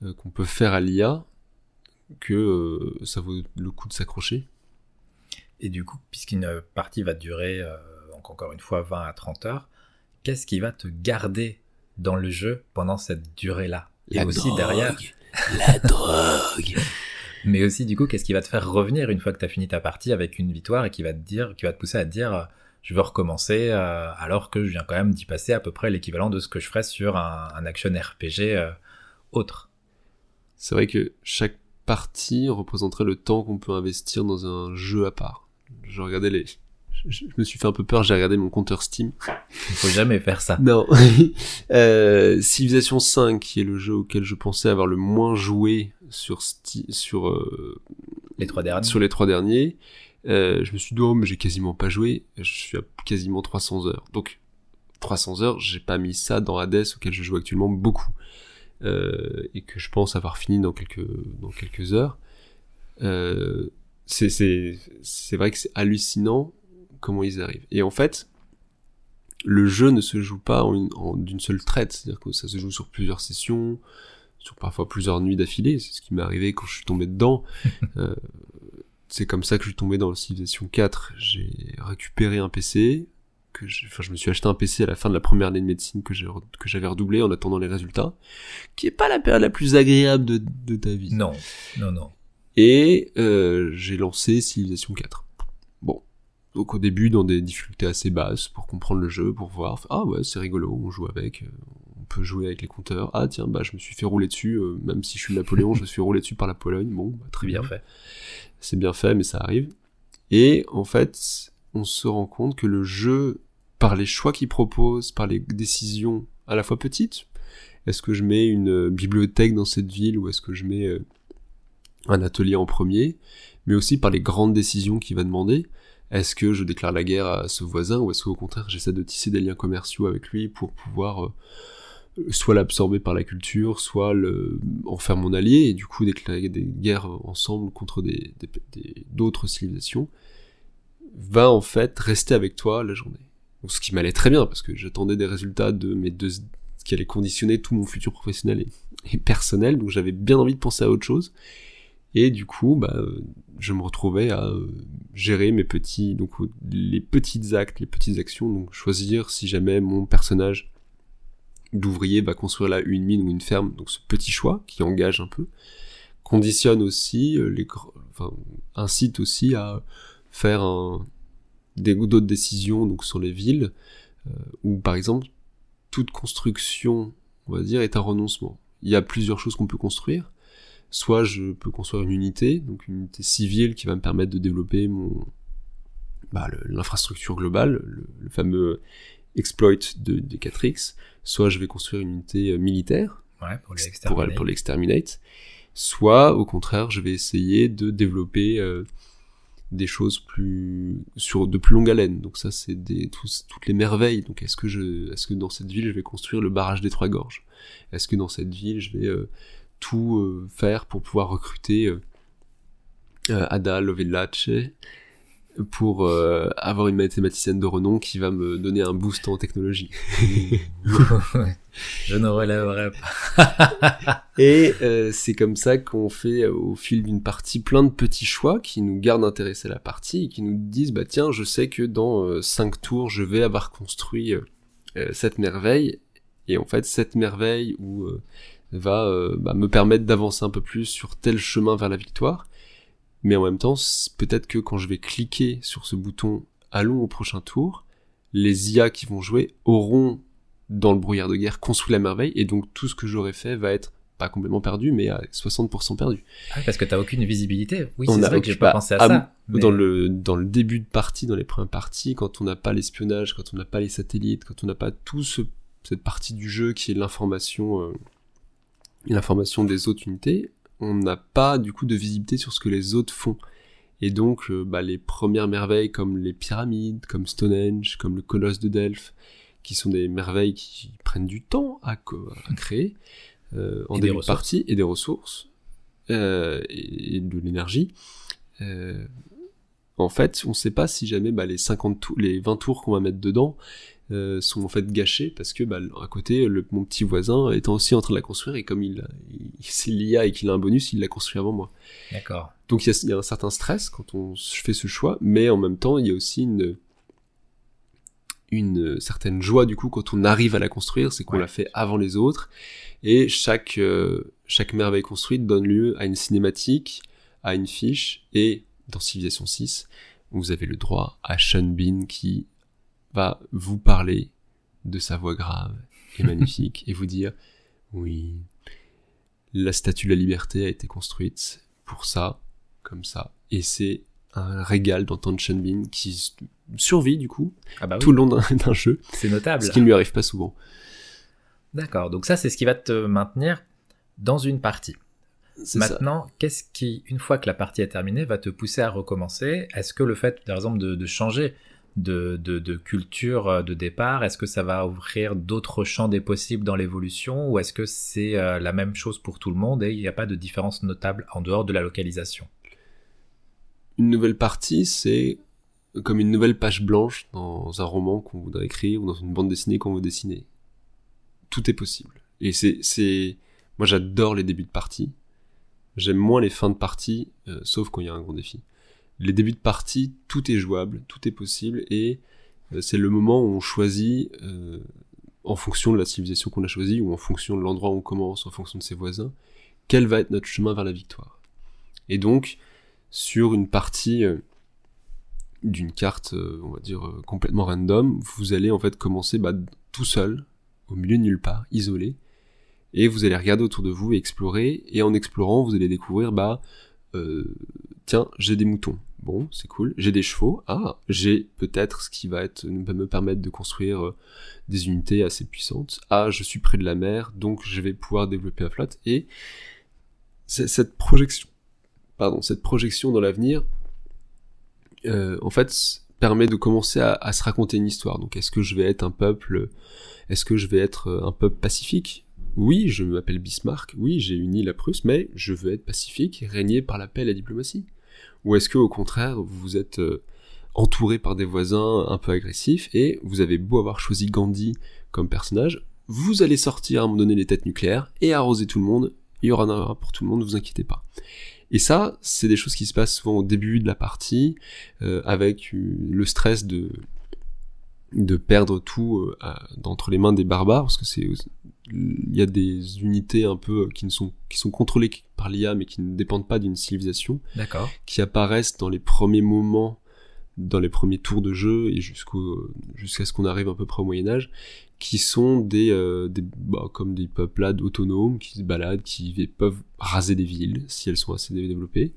euh, qu'on peut faire à l'IA, que ça vaut le coup de s'accrocher. Et du coup, puisqu'une partie va durer, donc encore une fois, 20 à 30 heures, qu'est-ce qui va te garder dans le jeu pendant cette durée-là Et La aussi drogue. derrière, La drogue mais aussi du coup, qu'est-ce qui va te faire revenir une fois que tu as fini ta partie avec une victoire et qui va te dire, qui va te pousser à te dire, euh, je veux recommencer euh, alors que je viens quand même d'y passer à peu près l'équivalent de ce que je ferais sur un, un action RPG euh, autre. C'est vrai que chaque partie représenterait le temps qu'on peut investir dans un jeu à part. Je regardais les... Je, me suis fait un peu peur, j'ai regardé mon compteur Steam. Il faut jamais faire ça. Non. euh, Civilization 5, qui est le jeu auquel je pensais avoir le moins joué sur, Sti- sur, euh, Les trois derniers. sur les trois derniers, euh, je me suis dit, oh, mais j'ai quasiment pas joué. Je suis à quasiment 300 heures. Donc, 300 heures, j'ai pas mis ça dans Hades, auquel je joue actuellement beaucoup. Euh, et que je pense avoir fini dans quelques, dans quelques heures. Euh, c'est, c'est, c'est vrai que c'est hallucinant comment ils arrivent. Et en fait, le jeu ne se joue pas en une- en- d'une seule traite, c'est-à-dire que ça se joue sur plusieurs sessions, sur parfois plusieurs nuits d'affilée, c'est ce qui m'est arrivé quand je suis tombé dedans. Euh, c'est comme ça que je suis tombé dans le Civilization 4. J'ai récupéré un PC, que j'ai- enfin, je me suis acheté un PC à la fin de la première année de médecine que j'ai re- que j'avais redoublé en attendant les résultats, qui est pas la période la plus agréable de, de ta vie. Non, non, non. Et euh, j'ai lancé Civilization 4. Donc au début dans des difficultés assez basses pour comprendre le jeu, pour voir, ah ouais c'est rigolo, on joue avec, euh, on peut jouer avec les compteurs. Ah tiens bah je me suis fait rouler dessus, euh, même si je suis Napoléon, je me suis rouler dessus par la Pologne. Bon, bah, très bien. bien fait. C'est bien fait mais ça arrive. Et en fait on se rend compte que le jeu par les choix qu'ils proposent, par les décisions à la fois petites. Est-ce que je mets une bibliothèque dans cette ville ou est-ce que je mets un atelier en premier, mais aussi par les grandes décisions qu'il va demander. Est-ce que je déclare la guerre à ce voisin ou est-ce qu'au contraire j'essaie de tisser des liens commerciaux avec lui pour pouvoir euh, soit l'absorber par la culture, soit le, en faire mon allié et du coup déclarer des guerres ensemble contre d'autres civilisations, va en fait rester avec toi la journée. ce qui m'allait très bien parce que j'attendais des résultats de mes deux qui allaient conditionner tout mon futur professionnel et personnel, donc j'avais bien envie de penser à autre chose. Et du coup, bah, je me retrouvais à euh, gérer mes petits, donc les petits actes, les petites actions, donc choisir si jamais mon personnage d'ouvrier va construire là une mine ou une ferme, donc ce petit choix qui engage un peu, conditionne aussi euh, les, incite aussi à faire des d'autres décisions donc sur les villes, euh, où par exemple toute construction, on va dire, est un renoncement. Il y a plusieurs choses qu'on peut construire soit je peux construire une unité, donc une unité civile qui va me permettre de développer mon bah, l'infrastructure globale, le, fameux exploit de, de 4X, soit je vais construire une unité euh, militaire. Pour l'exterminate, soit au contraire je vais essayer de développer euh, des choses plus sur de plus longue haleine. Donc ça c'est des toutes les merveilles. Donc est-ce que je est-ce que dans cette ville je vais construire le barrage des trois gorges? Est-ce que dans cette ville je vais euh, tout euh, faire pour pouvoir recruter euh, euh, Ada Lovelace pour avoir une mathématicienne de renom qui va me donner un boost en technologie. Je ne relèverai pas. et c'est comme ça qu'on fait au fil d'une partie plein de petits choix qui nous gardent intéressés à la partie et qui nous disent bah tiens je sais que dans cinq tours je vais avoir construit cette merveille et en fait cette merveille ou va euh, bah, me permettre d'avancer un peu plus sur tel chemin vers la victoire. Mais en même temps, peut-être que quand je vais cliquer sur ce bouton allons au prochain tour, les IA qui vont jouer auront dans le brouillard de guerre construit la merveille et donc tout ce que j'aurais fait va être pas complètement perdu mais à 60% perdu. Ah, parce que t'as aucune visibilité. Oui, c'est vrai que j'ai pas pensé à, ça. Dans le dans le début de partie, dans les premières parties, quand on n'a pas l'espionnage, quand on n'a pas les satellites, quand on n'a pas tout ce, cette partie du jeu qui est l'information euh, l'information des autres unités, on n'a pas du coup de visibilité sur ce que les autres font. Et donc, euh, bah, les premières merveilles comme les pyramides, comme Stonehenge, comme le colosse de Delphes, qui sont des merveilles qui prennent du temps à, créer, euh, en début de partie, et des ressources, euh, et, de l'énergie. en fait, on ne sait pas si jamais bah, les 50 les 20 tours qu'on va mettre dedans, euh, sont en fait gâchés parce que bah, à côté le, mon petit voisin étant aussi en train de la construire et comme il, il c'est l'IA et qu'il a un bonus il l'a construit avant moi. D'accord. Donc il y, a, un certain stress quand on fait ce choix mais en même temps il y a aussi une une certaine joie du coup quand on arrive à la construire c'est qu'on l'a fait avant les autres. Et chaque euh, chaque merveille construite donne lieu à une cinématique à une fiche. Et dans Civilization 6 vous avez le droit à Sean Bean qui va vous parler de sa voix grave et magnifique et vous dire oui, la statue de la liberté a été construite pour ça, comme ça. Et c'est un régal d'entendre Sean Bean qui survit du coup ah bah tout le long d'un jeu. C'est notable. Ce qui ne lui arrive pas souvent. D'accord, donc ça c'est ce qui va te maintenir dans une partie. Maintenant, qu'est-ce qui, une fois que la partie est terminée, va te pousser à recommencer? Est-ce que le fait, par exemple, de changer de, culture euh, de départ Est-ce que ça va ouvrir d'autres champs des possibles dans l'évolution ou est-ce que c'est euh, la même chose pour tout le monde et il n'y a pas de différence notable en dehors de la localisation? Une nouvelle partie, c'est comme une nouvelle page blanche dans un roman qu'on voudrait écrire ou dans une bande dessinée qu'on veut dessiner. Tout est possible. Et c'est, moi j'adore les débuts de partie. J'aime moins les fins de partie, euh, sauf quand il y a un grand défi les débuts de partie, tout est jouable, tout est possible, et euh, c'est le moment où on choisit, euh, en fonction de la civilisation qu'on a choisie, ou en fonction de l'endroit où on commence, en fonction de ses voisins, quel va être notre chemin vers la victoire. Et donc, sur une partie euh, d'une carte, on va dire, complètement random, vous allez en fait commencer bah, tout seul, au milieu de nulle part, isolé, et vous allez regarder autour de vous et explorer, et en explorant, vous allez découvrir, bah, tiens, j'ai des moutons Bon, c'est cool. J'ai des chevaux. Ah, j'ai peut-être ce qui va être me permettre de construire euh, des unités assez puissantes. Ah, je suis près de la mer, donc je vais pouvoir développer la flotte. Et cette projection, pardon, cette projection dans l'avenir, euh, en fait, permet de commencer à, se raconter une histoire. Donc, est-ce que je vais être un peuple, est-ce que je vais être un peuple pacifique? Oui, je m'appelle Bismarck. Oui, j'ai uni la Prusse, mais je veux être pacifique, régner par la paix et la diplomatie. Ou est-ce que au contraire, vous êtes euh, entouré par des voisins un peu agressifs et vous avez beau avoir choisi Gandhi comme personnage, vous allez sortir à un moment donné les têtes nucléaires et arroser tout le monde, il y aura un pour tout le monde, ne vous inquiétez pas. Et ça, c'est des choses qui se passent souvent au début de la partie, euh, avec le stress de perdre tout euh, entre les mains des barbares, parce que c'est il y a des unités un peu qui ne sont qui sont contrôlées par l'IA mais qui ne dépendent pas d'une civilisation. Qui apparaissent dans les premiers moments, dans les premiers tours de jeu et jusqu'au jusqu'à ce qu'on arrive à peu près au Moyen Âge, qui sont des, euh, des bah, comme des peuplades autonomes qui se baladent, qui peuvent raser des villes si elles sont assez développées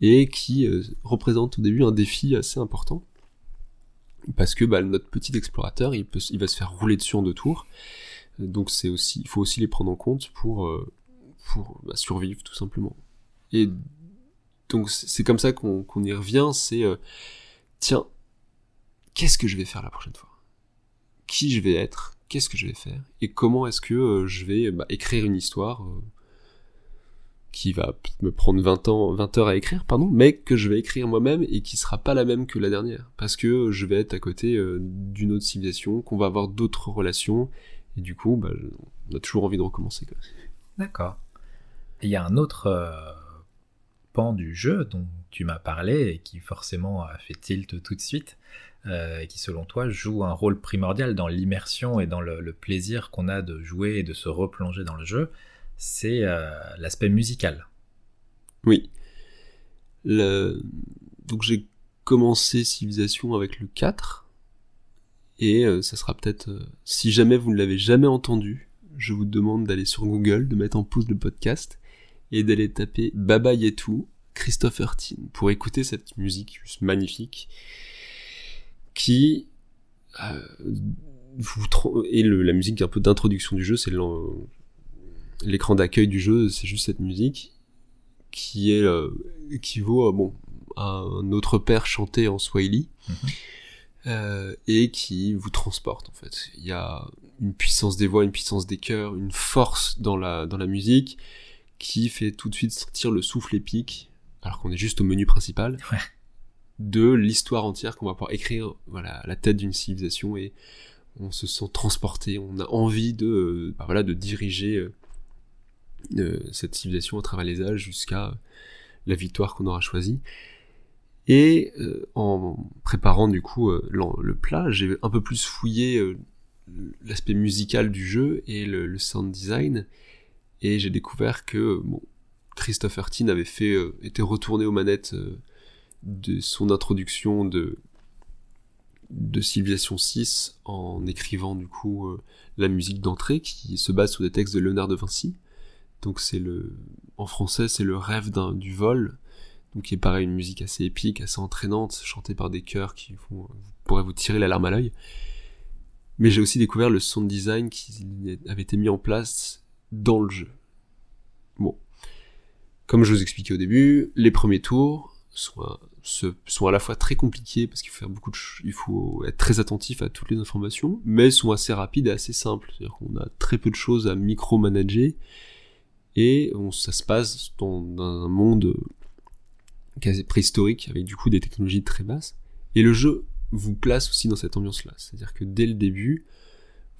et qui euh, représentent au début un défi assez important parce que bah, notre petit explorateur il peut il va se faire rouler dessus en deux tours donc c'est aussi, il faut aussi les prendre en compte pour, euh, pour bah, survivre tout simplement. Et donc c'est comme ça qu'on y revient, c'est euh, tiens, qu'est-ce que je vais faire la prochaine fois? Qui je vais être? Qu'est-ce que je vais faire? Et comment est-ce que euh, je vais bah, écrire une histoire qui va me prendre 20 ans, 20 heures à écrire, pardon, mais que je vais écrire moi-même et qui sera pas la même que la dernière, parce que je vais être à côté d'une autre civilisation, qu'on va avoir d'autres relations et du coup, bah, on a toujours envie de recommencer. D'accord. Il y a un autre euh, pan du jeu dont tu m'as parlé et qui forcément a fait tilt tout de suite, euh, et qui selon toi joue un rôle primordial dans l'immersion et dans le, plaisir qu'on a de jouer et de se replonger dans le jeu, c'est euh, l'aspect musical. Oui. Donc j'ai commencé Civilisation avec le 4, et euh, ça sera peut-être, euh, si jamais vous ne l'avez jamais entendu, je vous demande d'aller sur Google, de mettre en pause le podcast et d'aller taper Baba Yetu, Christopher Tin, pour écouter cette musique juste magnifique qui euh, et la musique un peu d'introduction du jeu, c'est l'écran d'accueil du jeu, c'est juste cette musique qui est équivaut bon à un autre père chanté en Swahili. Mhm. Euh, et qui vous transporte en fait. Il y a une puissance des voix, une puissance des cœurs, une force dans la, dans la musique qui fait tout de suite sentir le souffle épique, alors qu'on est juste au menu principal, de l'histoire entière qu'on va pouvoir écrire voilà, à la tête d'une civilisation et on se sent transporté, on a envie de, euh, bah voilà, de diriger euh, cette civilisation à travers les âges jusqu'à la victoire qu'on aura choisie. Et euh, en préparant du coup euh, le plat, j'ai un peu plus fouillé euh, l'aspect musical du jeu et le, sound design, et j'ai découvert que Christopher Tin avait fait, était retourné aux manettes de son introduction de de Civilization 6 en écrivant du coup la musique d'entrée qui se base sur des textes de Léonard de Vinci. Donc c'est le en français c'est le rêve du vol donc qui est pareil une musique assez épique, assez entraînante, chantée par des chœurs qui vont, pourraient vous tirer la larme à l'œil. Mais j'ai aussi découvert le sound design qui avait été mis en place dans le jeu. Bon. Comme je vous expliquais au début, les premiers tours sont à, la fois très compliqués parce qu'il faut faire beaucoup de il faut être très attentif à toutes les informations, mais sont assez rapides et assez simples. C'est-à-dire qu'on a très peu de choses à micro-manager et ça se passe dans un monde préhistorique, avec du coup des technologies très basses. Et le jeu vous place aussi dans cette ambiance-là. C'est-à-dire que dès le début,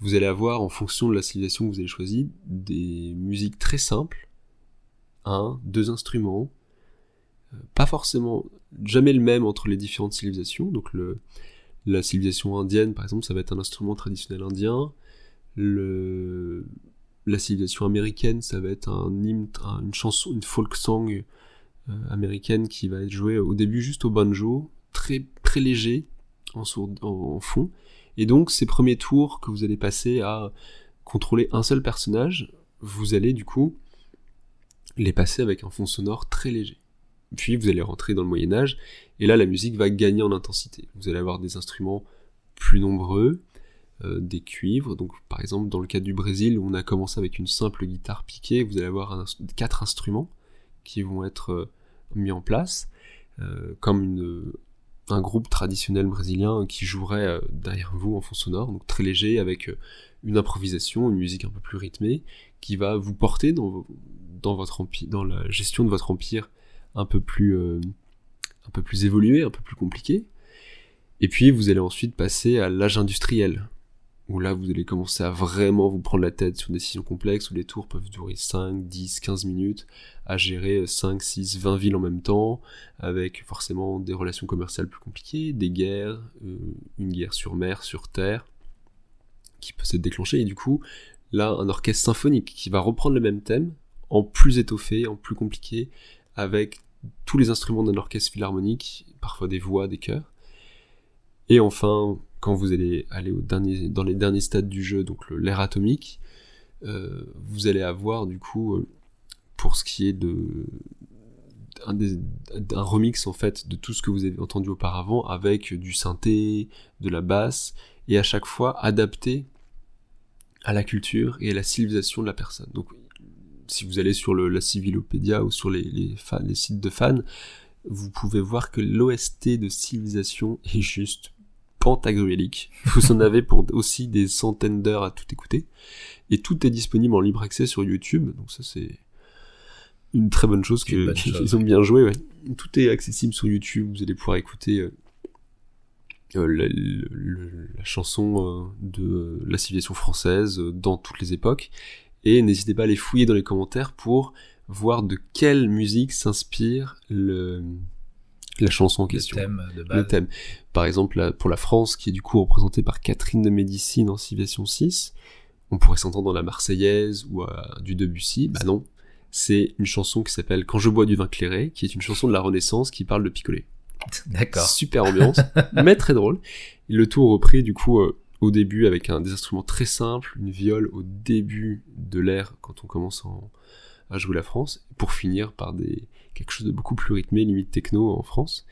vous allez avoir, en fonction de la civilisation que vous avez choisie, des musiques très simples, un, deux instruments, euh, pas forcément jamais le même entre les différentes civilisations. Donc le, la civilisation indienne, par exemple, ça va être un instrument traditionnel indien. Le, la civilisation américaine, ça va être un hymne, une chanson, une folk song américaine qui va être jouée au début juste au banjo, très très léger en, fond. Et donc ces premiers tours que vous allez passer à contrôler un seul personnage, vous allez du coup les passer avec un fond sonore très léger. Puis vous allez rentrer dans le Moyen Âge, et là la musique va gagner en intensité. Vous allez avoir des instruments plus nombreux, euh, des cuivres. Donc par exemple dans le cas du Brésil, on a commencé avec une simple guitare piquée, vous allez avoir quatre instruments qui vont être euh, mis en place, euh, comme une, un groupe traditionnel brésilien qui jouerait derrière vous en fond sonore, donc très léger avec une improvisation, une musique un peu plus rythmée, qui va vous porter dans, la gestion de votre empire un peu plus euh, un peu plus évolué, un peu plus compliqué. Et puis vous allez ensuite passer à l'âge industriel, où là vous allez commencer à vraiment vous prendre la tête sur des décisions complexes, où les tours peuvent durer 5, 10, 15 minutes, à gérer 5, 6, 20 villes en même temps, avec forcément des relations commerciales plus compliquées, des guerres, euh, une guerre sur mer, sur terre, qui peut s'être déclenchée, et du coup, là, un orchestre symphonique qui va reprendre le même thème, en plus étoffé, en plus compliqué, avec tous les instruments d'un orchestre philharmonique, parfois des voix, des chœurs. Et enfin, quand vous allez aller au dernier, dans les derniers stades du jeu, donc l'air atomique, euh, vous allez avoir du coup, euh, pour ce qui est de un, remix en fait de tout ce que vous avez entendu auparavant avec du synthé, de la basse, et à chaque fois adapté à la culture et à la civilisation de la personne. Donc si vous allez sur le, la Civilopédia ou sur les, les, les sites de fans, vous pouvez voir que l'OST de civilisation est juste pantagruélique. Vous en avez pour aussi des centaines d'heures à tout écouter. Et tout est disponible en libre accès sur YouTube. Donc ça c'est une très bonne chose qu'ils ont bien joué. Ouais. Tout est accessible sur YouTube. Vous allez pouvoir écouter euh, euh, la, la, chanson euh, de la civilisation française dans toutes les époques et n'hésitez pas à les fouiller dans les commentaires pour voir de quelle musique s'inspire le la chanson en question. Le thème de base. Le thème. Par exemple, pour la France, qui est du coup représentée par Catherine de Médicis dans Civilisation 6, on pourrait s'entendre dans la Marseillaise ou du Debussy. Bah non, c'est une chanson qui s'appelle Quand je bois du vin clairé, qui est une chanson de la Renaissance qui parle de picoler. D'accord. Super ambiance, mais très drôle. Et le tout repris du coup euh, au début avec un des instruments très simples, une viole au début de l'ère quand on commence à jouer la France, pour finir par des quelque chose de beaucoup plus rythmé, limite techno en France.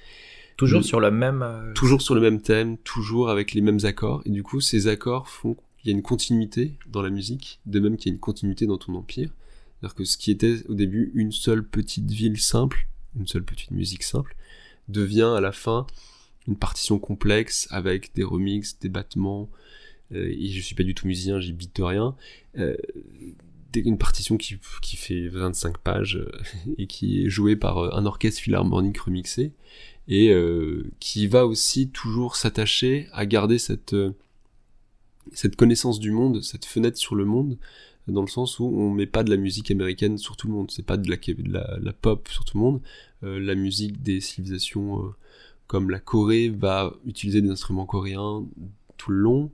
Toujours sur le même. Euh, toujours sur le même thème, toujours avec les mêmes accords, et du coup ces accords font qu'il y a une continuité dans la musique, de même qu'il y a une continuité dans ton empire. C'est-à-dire que ce qui était au début une seule petite ville simple, une seule petite musique simple, devient à la fin une partition complexe avec des remixes, des battements, euh, et je suis pas du tout musicien, j'y bite rien. Euh, une partition qui, qui, fait 25 pages euh, et qui est jouée par euh, un orchestre philharmonique remixé et euh, qui va aussi toujours s'attacher à garder cette cette connaissance du monde, cette fenêtre sur le monde, dans le sens où on met pas de la musique américaine sur tout le monde, c'est pas de la, pop sur tout le monde, la musique des civilisations comme la Corée va utiliser des instruments coréens tout le long.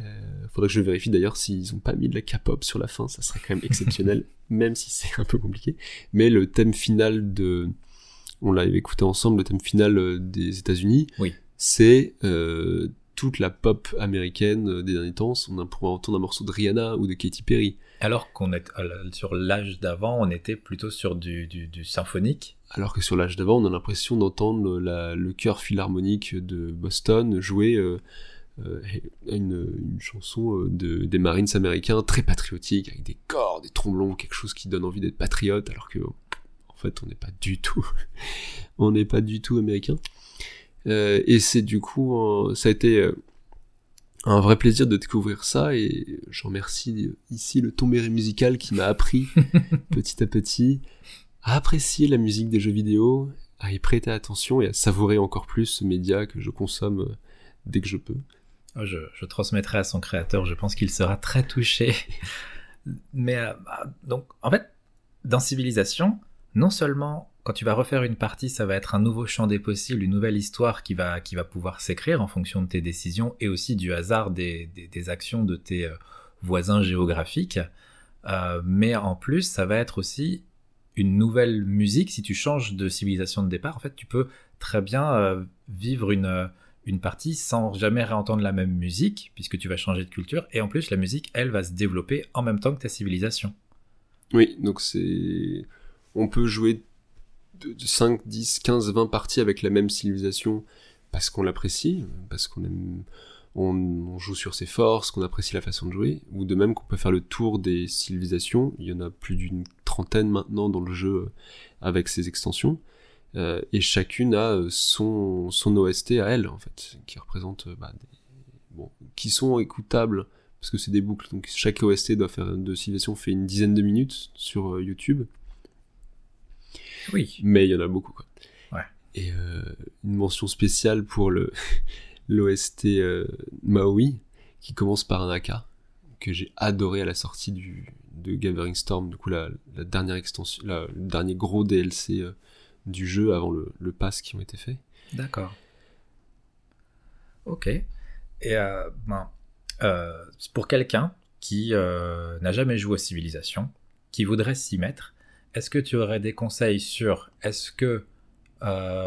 Euh, faudrait que je vérifie d'ailleurs s'ils ont pas mis de la K-pop sur la fin, ça serait quand même exceptionnel, même si c'est un peu compliqué. Mais le thème final de, on l'avait écouté ensemble, le thème final euh, des États-Unis, oui. c'est euh, toute la pop américaine euh, des derniers temps. On pourrait entendre un morceau de Rihanna ou de Katy Perry. Alors qu'on est sur l'âge d'avant, on était plutôt sur du, du, du symphonique alors que sur l'âge d'avant, on a l'impression d'entendre le chœur philharmonique de Boston jouer euh, euh, une, chanson euh, de, des Marines américains très patriotique, avec des corps, des tromblons, quelque chose qui donne envie d'être patriote, alors que en fait on n'est pas du tout, on n'est pas du tout américain. et c'est du coup, ça a été un vrai plaisir de découvrir ça et j'en remercie ici le tombéré musical qui m'a appris petit à petit à apprécier la musique des jeux vidéo, à y prêter attention et à savourer encore plus ce média que je consomme euh, dès que je peux. Oh, je, transmettrai à son créateur, je pense qu'il sera très touché. Mais euh, bah, donc, en fait, dans Civilisation, non seulement quand tu vas refaire une partie, ça va être un nouveau champ des possibles, une nouvelle histoire qui va, qui va pouvoir s'écrire en fonction de tes décisions et aussi du hasard des, des, actions de tes euh, voisins géographiques. Euh, mais en plus, ça va être aussi une nouvelle musique, si tu changes de civilisation de départ, en fait, tu peux très bien vivre une, une partie sans jamais réentendre la même musique, puisque tu vas changer de culture, et en plus, la musique, elle, va se développer en même temps que ta civilisation. Oui, donc c'est... On peut jouer de 5, 10, 15, 20 parties avec la même civilisation parce qu'on l'apprécie, parce qu'on aime, on, joue sur ses forces, qu'on apprécie la façon de jouer, ou de même qu'on peut faire le tour des civilisations. Il y en a plus d'une trentaine maintenant dans le jeu euh, avec ses extensions. Euh, et chacune a euh, son, son OST à elle, en fait, qui représente, bah, des, bon, qui sont écoutables, parce que c'est des boucles, donc chaque OST doit faire, de civilisation fait une dizaine de minutes sur YouTube. Oui. Mais il y en a beaucoup, quoi. Ouais. Et euh, une mention spéciale pour le l'OST euh, Maui, qui commence par un AK, que j'ai adoré à la sortie du, de Gathering Storm, du coup la, la dernière extension, la, le dernier gros DLC euh, du jeu avant le, le pass qui ont été faits. D'accord. Ok. Et euh, ben, euh, pour quelqu'un qui euh, n'a jamais joué à Civilisation, qui voudrait s'y mettre, est-ce que tu aurais des conseils sur est-ce que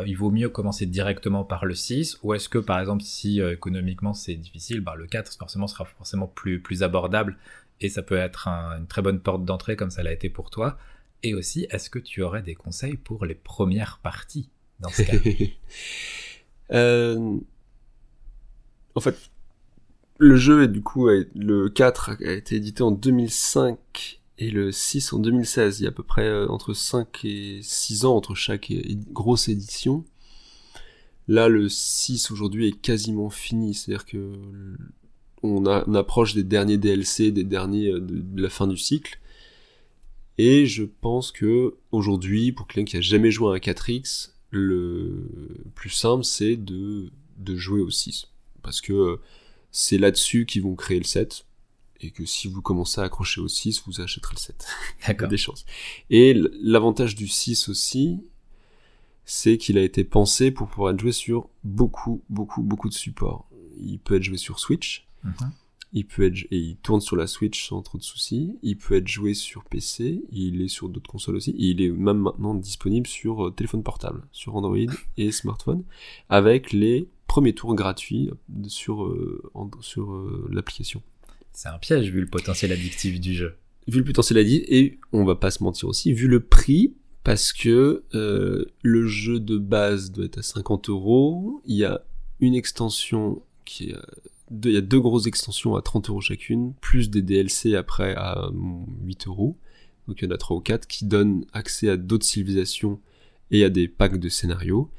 il vaut mieux commencer directement par le 6 ou est-ce que par exemple si économiquement c'est difficile, bah, le 4 forcément sera forcément plus, plus abordable et ça peut être un- une très bonne porte d'entrée comme ça l'a été pour toi. Et aussi, est-ce que tu aurais des conseils pour les premières parties dans ce cas Euh, en fait, le jeu, est, du coup, le 4 a été édité en 2005 et le 6 en 2016. Il y a à peu près euh, entre 5 et 6 ans entre chaque grosse édition. Là, le 6 aujourd'hui est quasiment fini, c'est-à-dire que on, a- on approche des derniers DLC, des derniers euh, de, de la fin du cycle. Et je pense que aujourd'hui, pour quelqu'un qui a jamais joué à un 4X, le plus simple c'est de, de jouer au 6. Parce que euh, c'est là-dessus qu'ils vont créer le 7. Et que si vous commencez à accrocher au 6, vous achèterez le 7. Il y a D'accord. des chances. Et l'avantage du 6 aussi, c'est qu'il a été pensé pour pouvoir être joué sur beaucoup, beaucoup, beaucoup de supports. Il peut être joué sur Switch, Mhm. Il peut être, et il tourne sur la Switch sans trop de soucis. Il peut être joué sur PC, il est sur d'autres consoles aussi. Et il est même maintenant disponible sur euh, téléphone portable, sur Android et smartphone, avec les premiers tours gratuits sur, euh, en- sur euh, l'application. C'est un piège vu le potentiel addictif du jeu. Vu le potentiel dire, et on va pas se mentir aussi, vu le prix, parce que euh, le jeu de base doit être à 50 euros, il y a une extension qui est... il y a deux grosses extensions à 30 euros chacune, plus des DLC après à hum, 8 euros. Donc il y en a 3 ou 4 qui donnent accès à d'autres civilisations et à des packs de scénarios.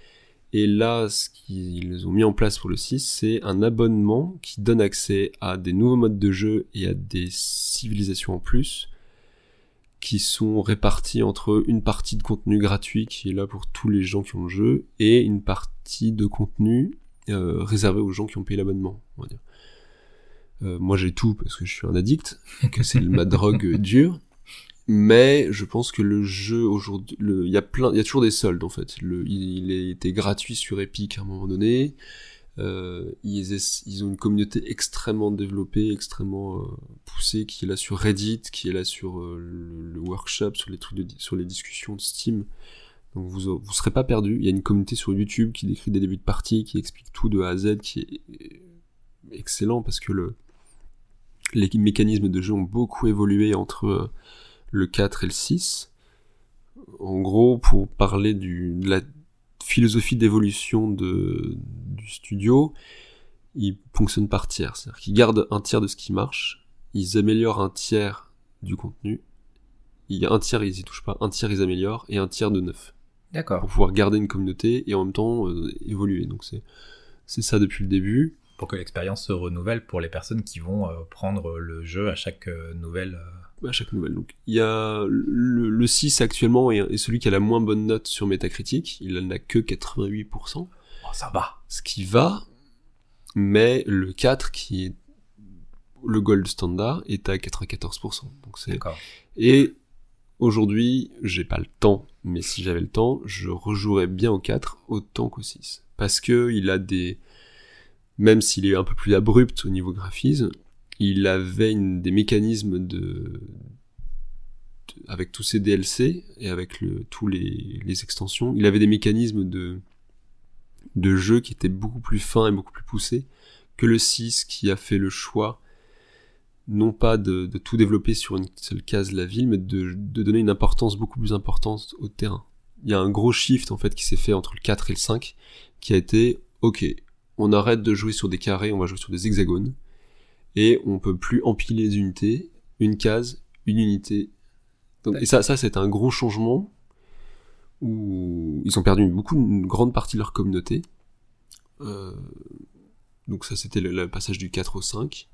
Et là, ce qu'ils ont mis en place pour le 6, c'est un abonnement qui donne accès à des nouveaux modes de jeu et à des civilisations en plus, qui sont répartis entre une partie de contenu gratuit qui est là pour tous les gens qui ont le jeu, et une partie de contenu euh, réservé aux gens qui ont payé l'abonnement, on va dire. Euh, moi j'ai tout parce que je suis un addict, que c'est ma drogue dure, mais je pense que le jeu aujourd'hui, il y a plein, il y a toujours des soldes en fait. Le, il, il était gratuit sur Epic à un moment donné. Euh, ils, ont une communauté extrêmement développée, extrêmement euh, poussée, qui est là sur Reddit, qui est là sur euh, le, le workshop, sur les trucs de, sur les discussions de Steam. Donc vous vous serez pas perdu. Il y a une communauté sur YouTube qui décrit des débuts de partie, qui explique tout de A à Z, qui est excellent parce que le les mécanismes de jeu ont beaucoup évolué entre euh, le 4 et le 6. En gros, pour parler du, de la philosophie d'évolution du studio, ils fonctionnent par tiers. C'est-à-dire qu'ils gardent un tiers de ce qui marche, ils améliorent un tiers du contenu, il y a un tiers ils y touchent pas, un tiers ils améliorent, et un tiers de neuf. D'accord. Pour pouvoir garder une communauté et en même temps euh, évoluer. Donc c'est, c'est ça depuis le début. Pour que l'expérience se renouvelle pour les personnes qui vont euh, prendre le jeu à chaque euh, nouvelle. euh, à chaque nouvelle. Donc, il y a le, le 6 actuellement est, est celui qui a la moins bonne note sur Metacritic. Il n'a que 88%, Oh, ça va. ce qui va. Mais le 4, qui est le gold standard, est à 94%. Donc c'est D'accord. et aujourd'hui, j'ai pas le temps, mais si j'avais le temps, je rejouerais bien au 4 autant qu'au 6. Parce que il a des, même s'il est un peu plus abrupt au niveau graphisme, il avait des mécanismes de, avec tous ses DLC et avec tous les, les extensions, il avait des mécanismes de, de jeu qui étaient beaucoup plus fins et beaucoup plus poussés que le 6 qui a fait le choix non pas de, de tout développer sur une seule case la ville, mais de, de donner une importance beaucoup plus importante au terrain. il y a un gros shift en fait qui s'est fait entre le 4 et le 5 qui a été ok, on arrête de jouer sur des carrés, on va jouer sur des hexagones et on peut plus empiler les unités, une case, une unité. et ça, ça c'est un gros changement où ils ont perdu beaucoup, une grande partie de leur communauté. Euh, donc ça c'était le, passage du 4 au 5.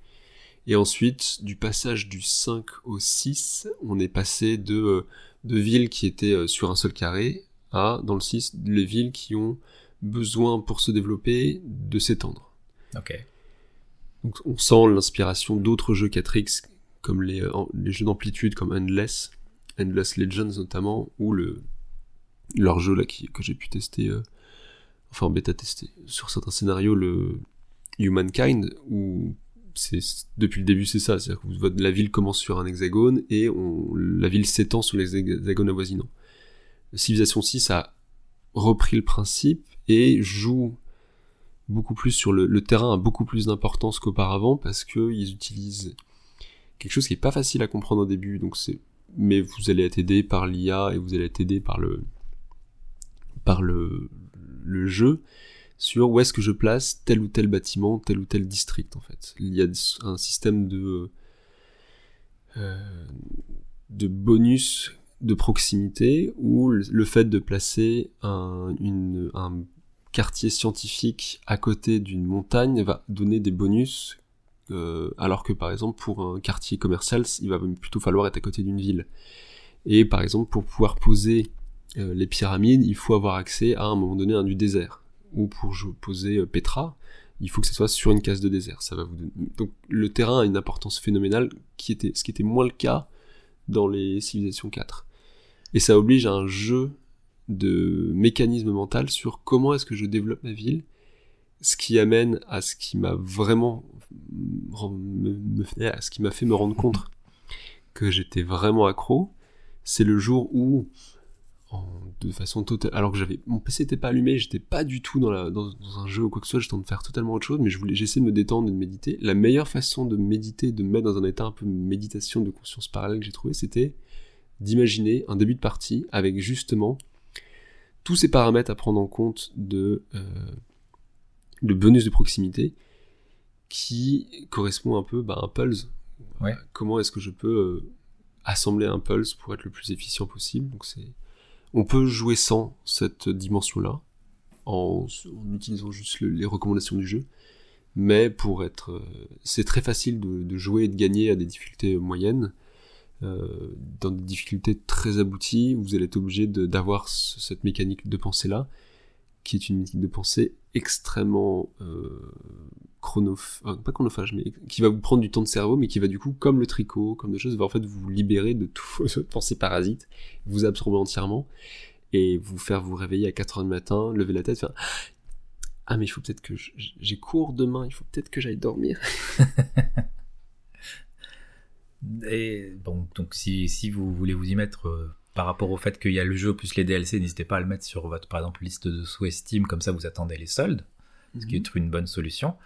Et ensuite, du passage du 5 au 6, on est passé de, euh, de villes qui étaient euh, sur un seul carré à, dans le 6, les villes qui ont besoin pour se développer de s'étendre. Ok. Donc on sent l'inspiration d'autres jeux 4X, comme les, les jeux d'amplitude comme Endless, Endless Legends notamment, ou le, leur jeu là qui, que j'ai pu tester, euh, enfin bêta tester, sur certains scénarios, le Humankind, où depuis le début c'est ça, c'est-à-dire que la ville commence sur un hexagone et la ville s'étend sur les hexagones avoisinants. Civilisation 6 a repris le principe et joue beaucoup plus sur le, le terrain a beaucoup plus d'importance qu'auparavant parce que ils utilisent quelque chose qui est pas facile à comprendre au début. Donc c'est mais vous allez être aidé par l'IA et vous allez être aidé par le par le jeu sur où est-ce que je place tel ou tel bâtiment, tel ou tel district en fait. Il y a un système de euh, de bonus de proximité où le fait de placer un, quartier scientifique à côté d'une montagne va donner des bonus euh, alors que par exemple pour un quartier commercial il va plutôt falloir être à côté d'une ville. Et par exemple pour pouvoir poser euh, les pyramides, il faut avoir accès à, un moment donné à du désert. Ou pour poser euh, Petra, il faut que ce soit sur une case de désert. Donc le terrain a une importance phénoménale, ce qui était moins le cas dans les civilisations 4. Et ça oblige à un jeu de mécanisme mental sur comment est-ce que je développe ma ville, ce qui amène à ce qui m'a vraiment à ce qui m'a fait me rendre compte que j'étais vraiment accro, c'est le jour où de façon totale. Alors que j'avais mon PC n'était pas allumé, j'étais pas du tout dans, la, dans, un jeu ou quoi que ce soit, j'étais en train de faire totalement autre chose, mais je voulais, de me détendre et de méditer. La meilleure façon de méditer, de me mettre dans un état un peu méditation, de conscience parallèle que j'ai trouvé, c'était d'imaginer un début de partie avec justement tous ces paramètres à prendre en compte de euh, le bonus de proximité qui correspond un peu bah, à un pulse. Ouais. Comment est-ce que je peux euh, assembler un pulse pour être le plus efficient possible? Donc c'est on peut jouer sans cette dimension-là, en, utilisant juste les recommandations du jeu. Mais pour être, euh, c'est très facile de, jouer et de gagner à des difficultés moyennes. Euh, dans des difficultés très abouties, vous allez être obligé d'avoir cette mécanique de pensée là, qui est une mécanique de pensée extrêmement euh, pas chronophage, mais qui va vous prendre du temps de cerveau, mais qui va du coup, comme le tricot, comme des choses, va en fait vous libérer de toutes vos pensées parasites, vous absorber entièrement, et vous faire vous réveiller à 4 heures du matin, lever la tête, faire ah mais il faut peut-être que j'ai cours demain, il faut peut-être que j'aille dormir. et bon, donc si, si vous voulez vous y mettre euh, par rapport au fait qu'il y a le jeu plus les DLC, n'hésitez pas à le mettre sur votre par exemple liste de souhaits Steam, comme ça vous attendez les soldes, ce qui mhm. est une bonne solution.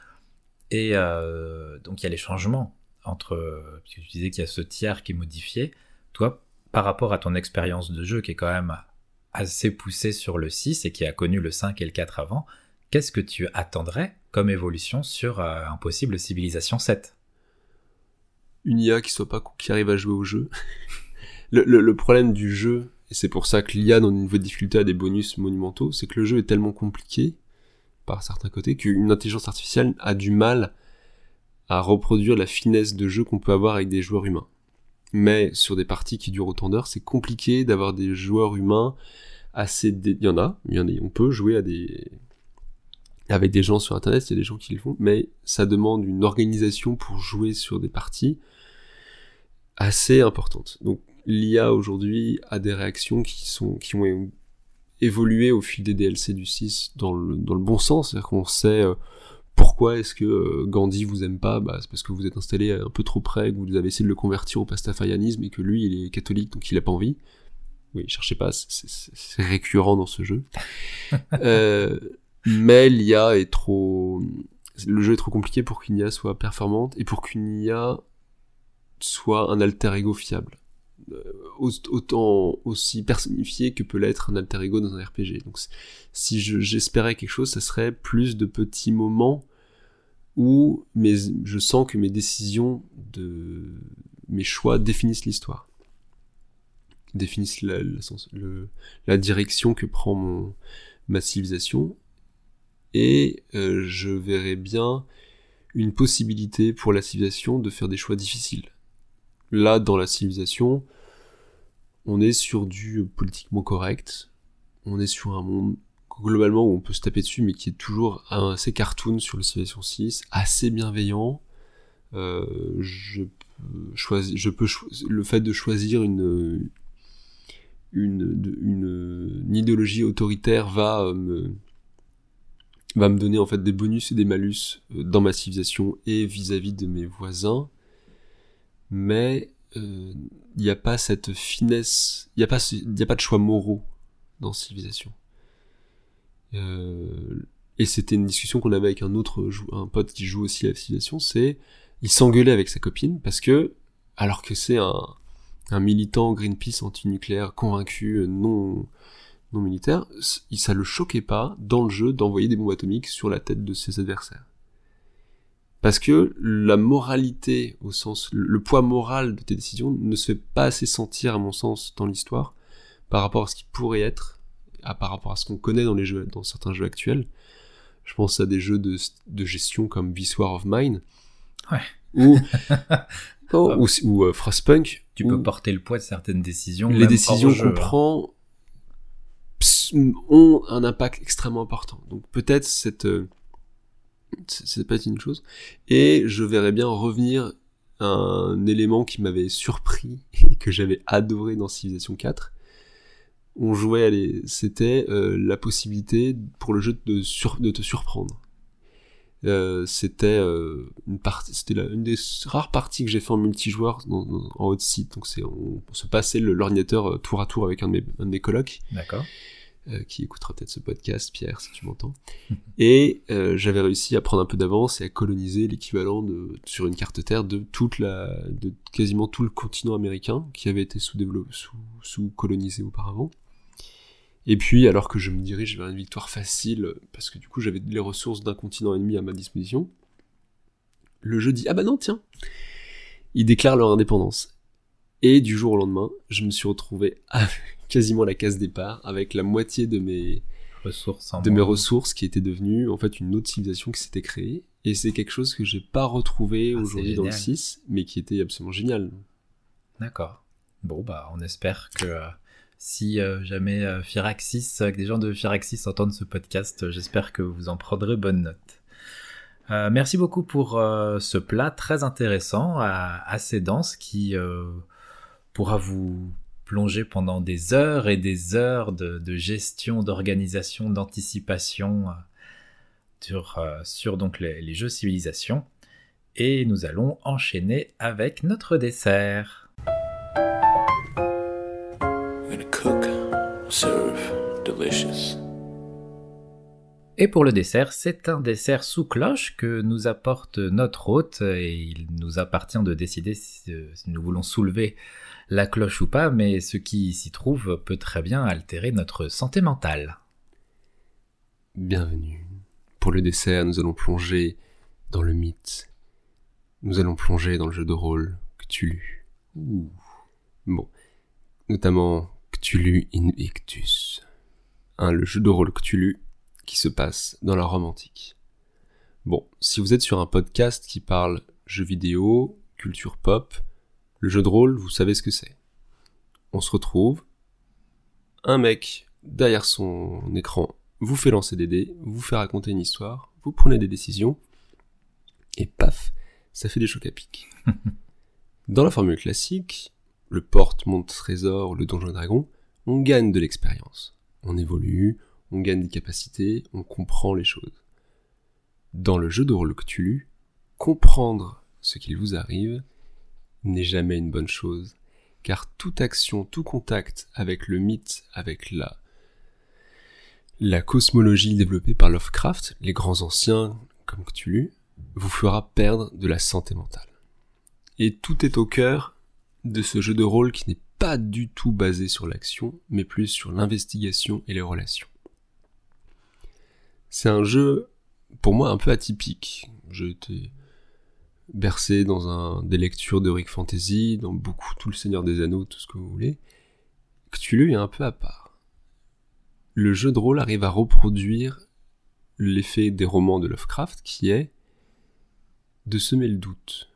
Et euh, donc il y a les changements entre, puisque tu disais qu'il y a ce tiers qui est modifié. Toi, par rapport à ton expérience de jeu qui est quand même assez poussée sur le 6 et qui a connu le 5 et le 4 avant, qu'est-ce que tu attendrais comme évolution sur euh, un possible Civilisation 7 Une IA qui soit pas qui arrive à jouer au jeu. le, le, problème du jeu, et c'est pour ça que l'IA dans une niveau difficulté a des bonus monumentaux, c'est que le jeu est tellement compliqué par certains côtés qu'une intelligence artificielle a du mal à reproduire la finesse de jeu qu'on peut avoir avec des joueurs humains. Mais sur des parties qui durent autant d'heures, c'est compliqué d'avoir des joueurs humains assez... Il y en a, il y en a, on peut jouer à des... avec des gens sur Internet, il y a des gens qui le font, mais ça demande une organisation pour jouer sur des parties assez importante. Donc l'IA aujourd'hui a des réactions qui sont qui ont évolué au fil des DLC du 6 dans le, dans le bon sens, c'est-à-dire qu'on sait euh, pourquoi est-ce que euh, Gandhi vous aime pas, bah, c'est parce que vous êtes installé un peu trop près, que vous avez essayé de le convertir au pastafarianisme et que lui il est catholique donc il a pas envie. Oui, cherchez pas, c'est récurrent dans ce jeu. euh, mais l'IA est trop... Le jeu est trop compliqué pour qu'une IA soit performante et pour qu'une IA soit un alter ego fiable. Autant aussi personnifié que peut l'être un alter ego dans un RPG. Donc si j'espérais quelque chose, ça serait plus de petits moments où je sens que mes décisions, de mes choix définissent l'histoire, définissent la, la, direction que prend mon, ma civilisation, et euh, je verrais bien une possibilité pour la civilisation de faire des choix difficiles. Là, dans la civilisation, on est sur du politiquement correct, on est sur un monde globalement où on peut se taper dessus, mais qui est toujours assez cartoon sur le Civilization 6, assez bienveillant. Euh, je peux peux le fait de choisir une, une, une, idéologie autoritaire va euh, me va me donner en fait des bonus et des malus euh, dans ma civilisation et vis-à-vis de mes voisins mais il n'y a pas cette finesse il n'y a pas il a pas de choix moraux dans civilisation euh, et c'était une discussion qu'on avait avec un autre un pote qui joue aussi à la civilisation, c'est il s'engueulait avec sa copine parce que alors que c'est un, un militant Greenpeace anti-nucléaire convaincu non non militaire, ça le choquait pas dans le jeu d'envoyer des bombes atomiques sur la tête de ses adversaires. Parce que la moralité, au sens, le poids moral de tes décisions ne se fait pas assez sentir, à mon sens, dans l'histoire, par rapport à ce qui pourrait être par rapport à ce qu'on connaît dans les jeux, dans certains jeux actuels. Je pense à des jeux de, de gestion comme This War of Mine. Ouais. Ou, oh, ou, ou euh, Frostpunk. Tu peux porter le poids de certaines décisions. Les décisions qu'on hein. prend ont un impact extrêmement important. Donc peut-être cette, euh, c'est pas une chose. Et je verrais bien revenir un élément qui m'avait surpris et que j'avais adoré dans Civilization 4, on jouait, c'était euh, la possibilité pour le jeu de, te surprendre. Euh, c'était euh, une des rares parties que j'ai fait en multijoueur en haut de site. Donc on, se passait l'ordinateur tour à tour avec un de mes, un de mes colocs. D'accord. Qui écoutera peut-être ce podcast, Pierre, si tu m'entends. et j'avais réussi à prendre un peu d'avance et à coloniser l'équivalent sur une carte terre de toute la, de quasiment tout le continent américain qui avait été sous sous, sous colonisé auparavant. Et puis, alors que je me dirige vers une victoire facile, parce que du coup j'avais les ressources d'un continent ennemi à ma disposition, le jeu dit Ah bah non, tiens Ils déclarent leur indépendance. Et du jour au lendemain, je me suis retrouvé à quasiment la case départ, avec la moitié de mes ressources, de mes ressources qui étaient devenues en fait une autre civilisation qui s'était créée. Et c'est quelque chose que j'ai pas retrouvé ah, aujourd'hui dans le 6, mais qui était absolument génial. D'accord. Bon, bah, on espère que euh, si euh, jamais euh, Firaxis, euh, des gens de Firaxis entendent ce podcast, j'espère que vous en prendrez bonne note. merci beaucoup pour ce plat très intéressant, assez dense, qui pourra vous plonger pendant des heures et des heures de, gestion, d'organisation, d'anticipation sur, sur donc les, les jeux civilisation. Et nous allons enchaîner avec notre dessert. Et pour le dessert, c'est un dessert sous cloche que nous apporte notre hôte et il nous appartient de décider si, nous voulons soulever la cloche ou pas, mais ce qui s'y trouve peut très bien altérer notre santé mentale. Bienvenue. Pour le dessert, nous allons plonger dans le mythe. Nous allons plonger dans le jeu de rôle Cthulhu. Ouh. Bon. Notamment Cthulhu Invictus. Un le jeu de rôle Cthulhu qui se passe dans la Rome antique. Bon, si vous êtes sur un podcast qui parle jeux vidéo, culture pop, le jeu de rôle, vous savez ce que c'est. On se retrouve, un mec derrière son écran vous fait lancer des dés, vous fait raconter une histoire, vous prenez des décisions, et paf, ça fait des chocs à pic. Dans la formule classique, le porte, monte, trésor, le donjon dragon, on gagne de l'expérience. On évolue, on gagne des capacités, on comprend les choses. Dans le jeu de rôle Cthulhu, comprendre ce qu'il vous arrive n'est jamais une bonne chose, car toute action, tout contact avec le mythe, avec la la cosmologie développée par Lovecraft, les grands anciens comme Cthulhu, vous fera perdre de la santé mentale. Et tout est au cœur de ce jeu de rôle qui n'est pas du tout basé sur l'action, mais plus sur l'investigation et les relations. C'est un jeu, pour moi, un peu atypique. J'ai été bercé dans un, des lectures de Rick Fantasy, dans beaucoup tout le Seigneur des Anneaux, tout ce que vous voulez. Cthulhu est un peu à part. Le jeu de rôle arrive à reproduire l'effet des romans de Lovecraft qui est de semer le doute.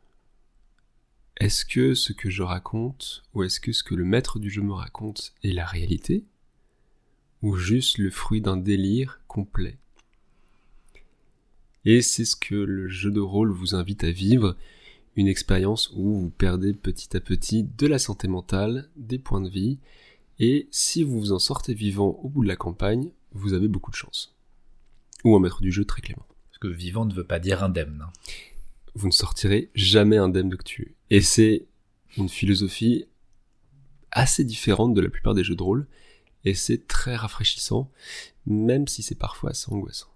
Est-ce que ce que je raconte, ou est-ce que ce que le maître du jeu me raconte est la réalité, ou juste le fruit d'un délire complet? Et c'est ce que le jeu de rôle vous invite à vivre, une expérience où vous perdez petit à petit de la santé mentale, des points de vie, et si vous vous en sortez vivant au bout de la campagne, vous avez beaucoup de chance. Ou un maître du jeu très clément. Parce que vivant ne veut pas dire indemne. Hein. Vous ne sortirez jamais indemne de Cthulhu. Et c'est une philosophie assez différente de la plupart des jeux de rôle, et c'est très rafraîchissant, même si c'est parfois assez angoissant.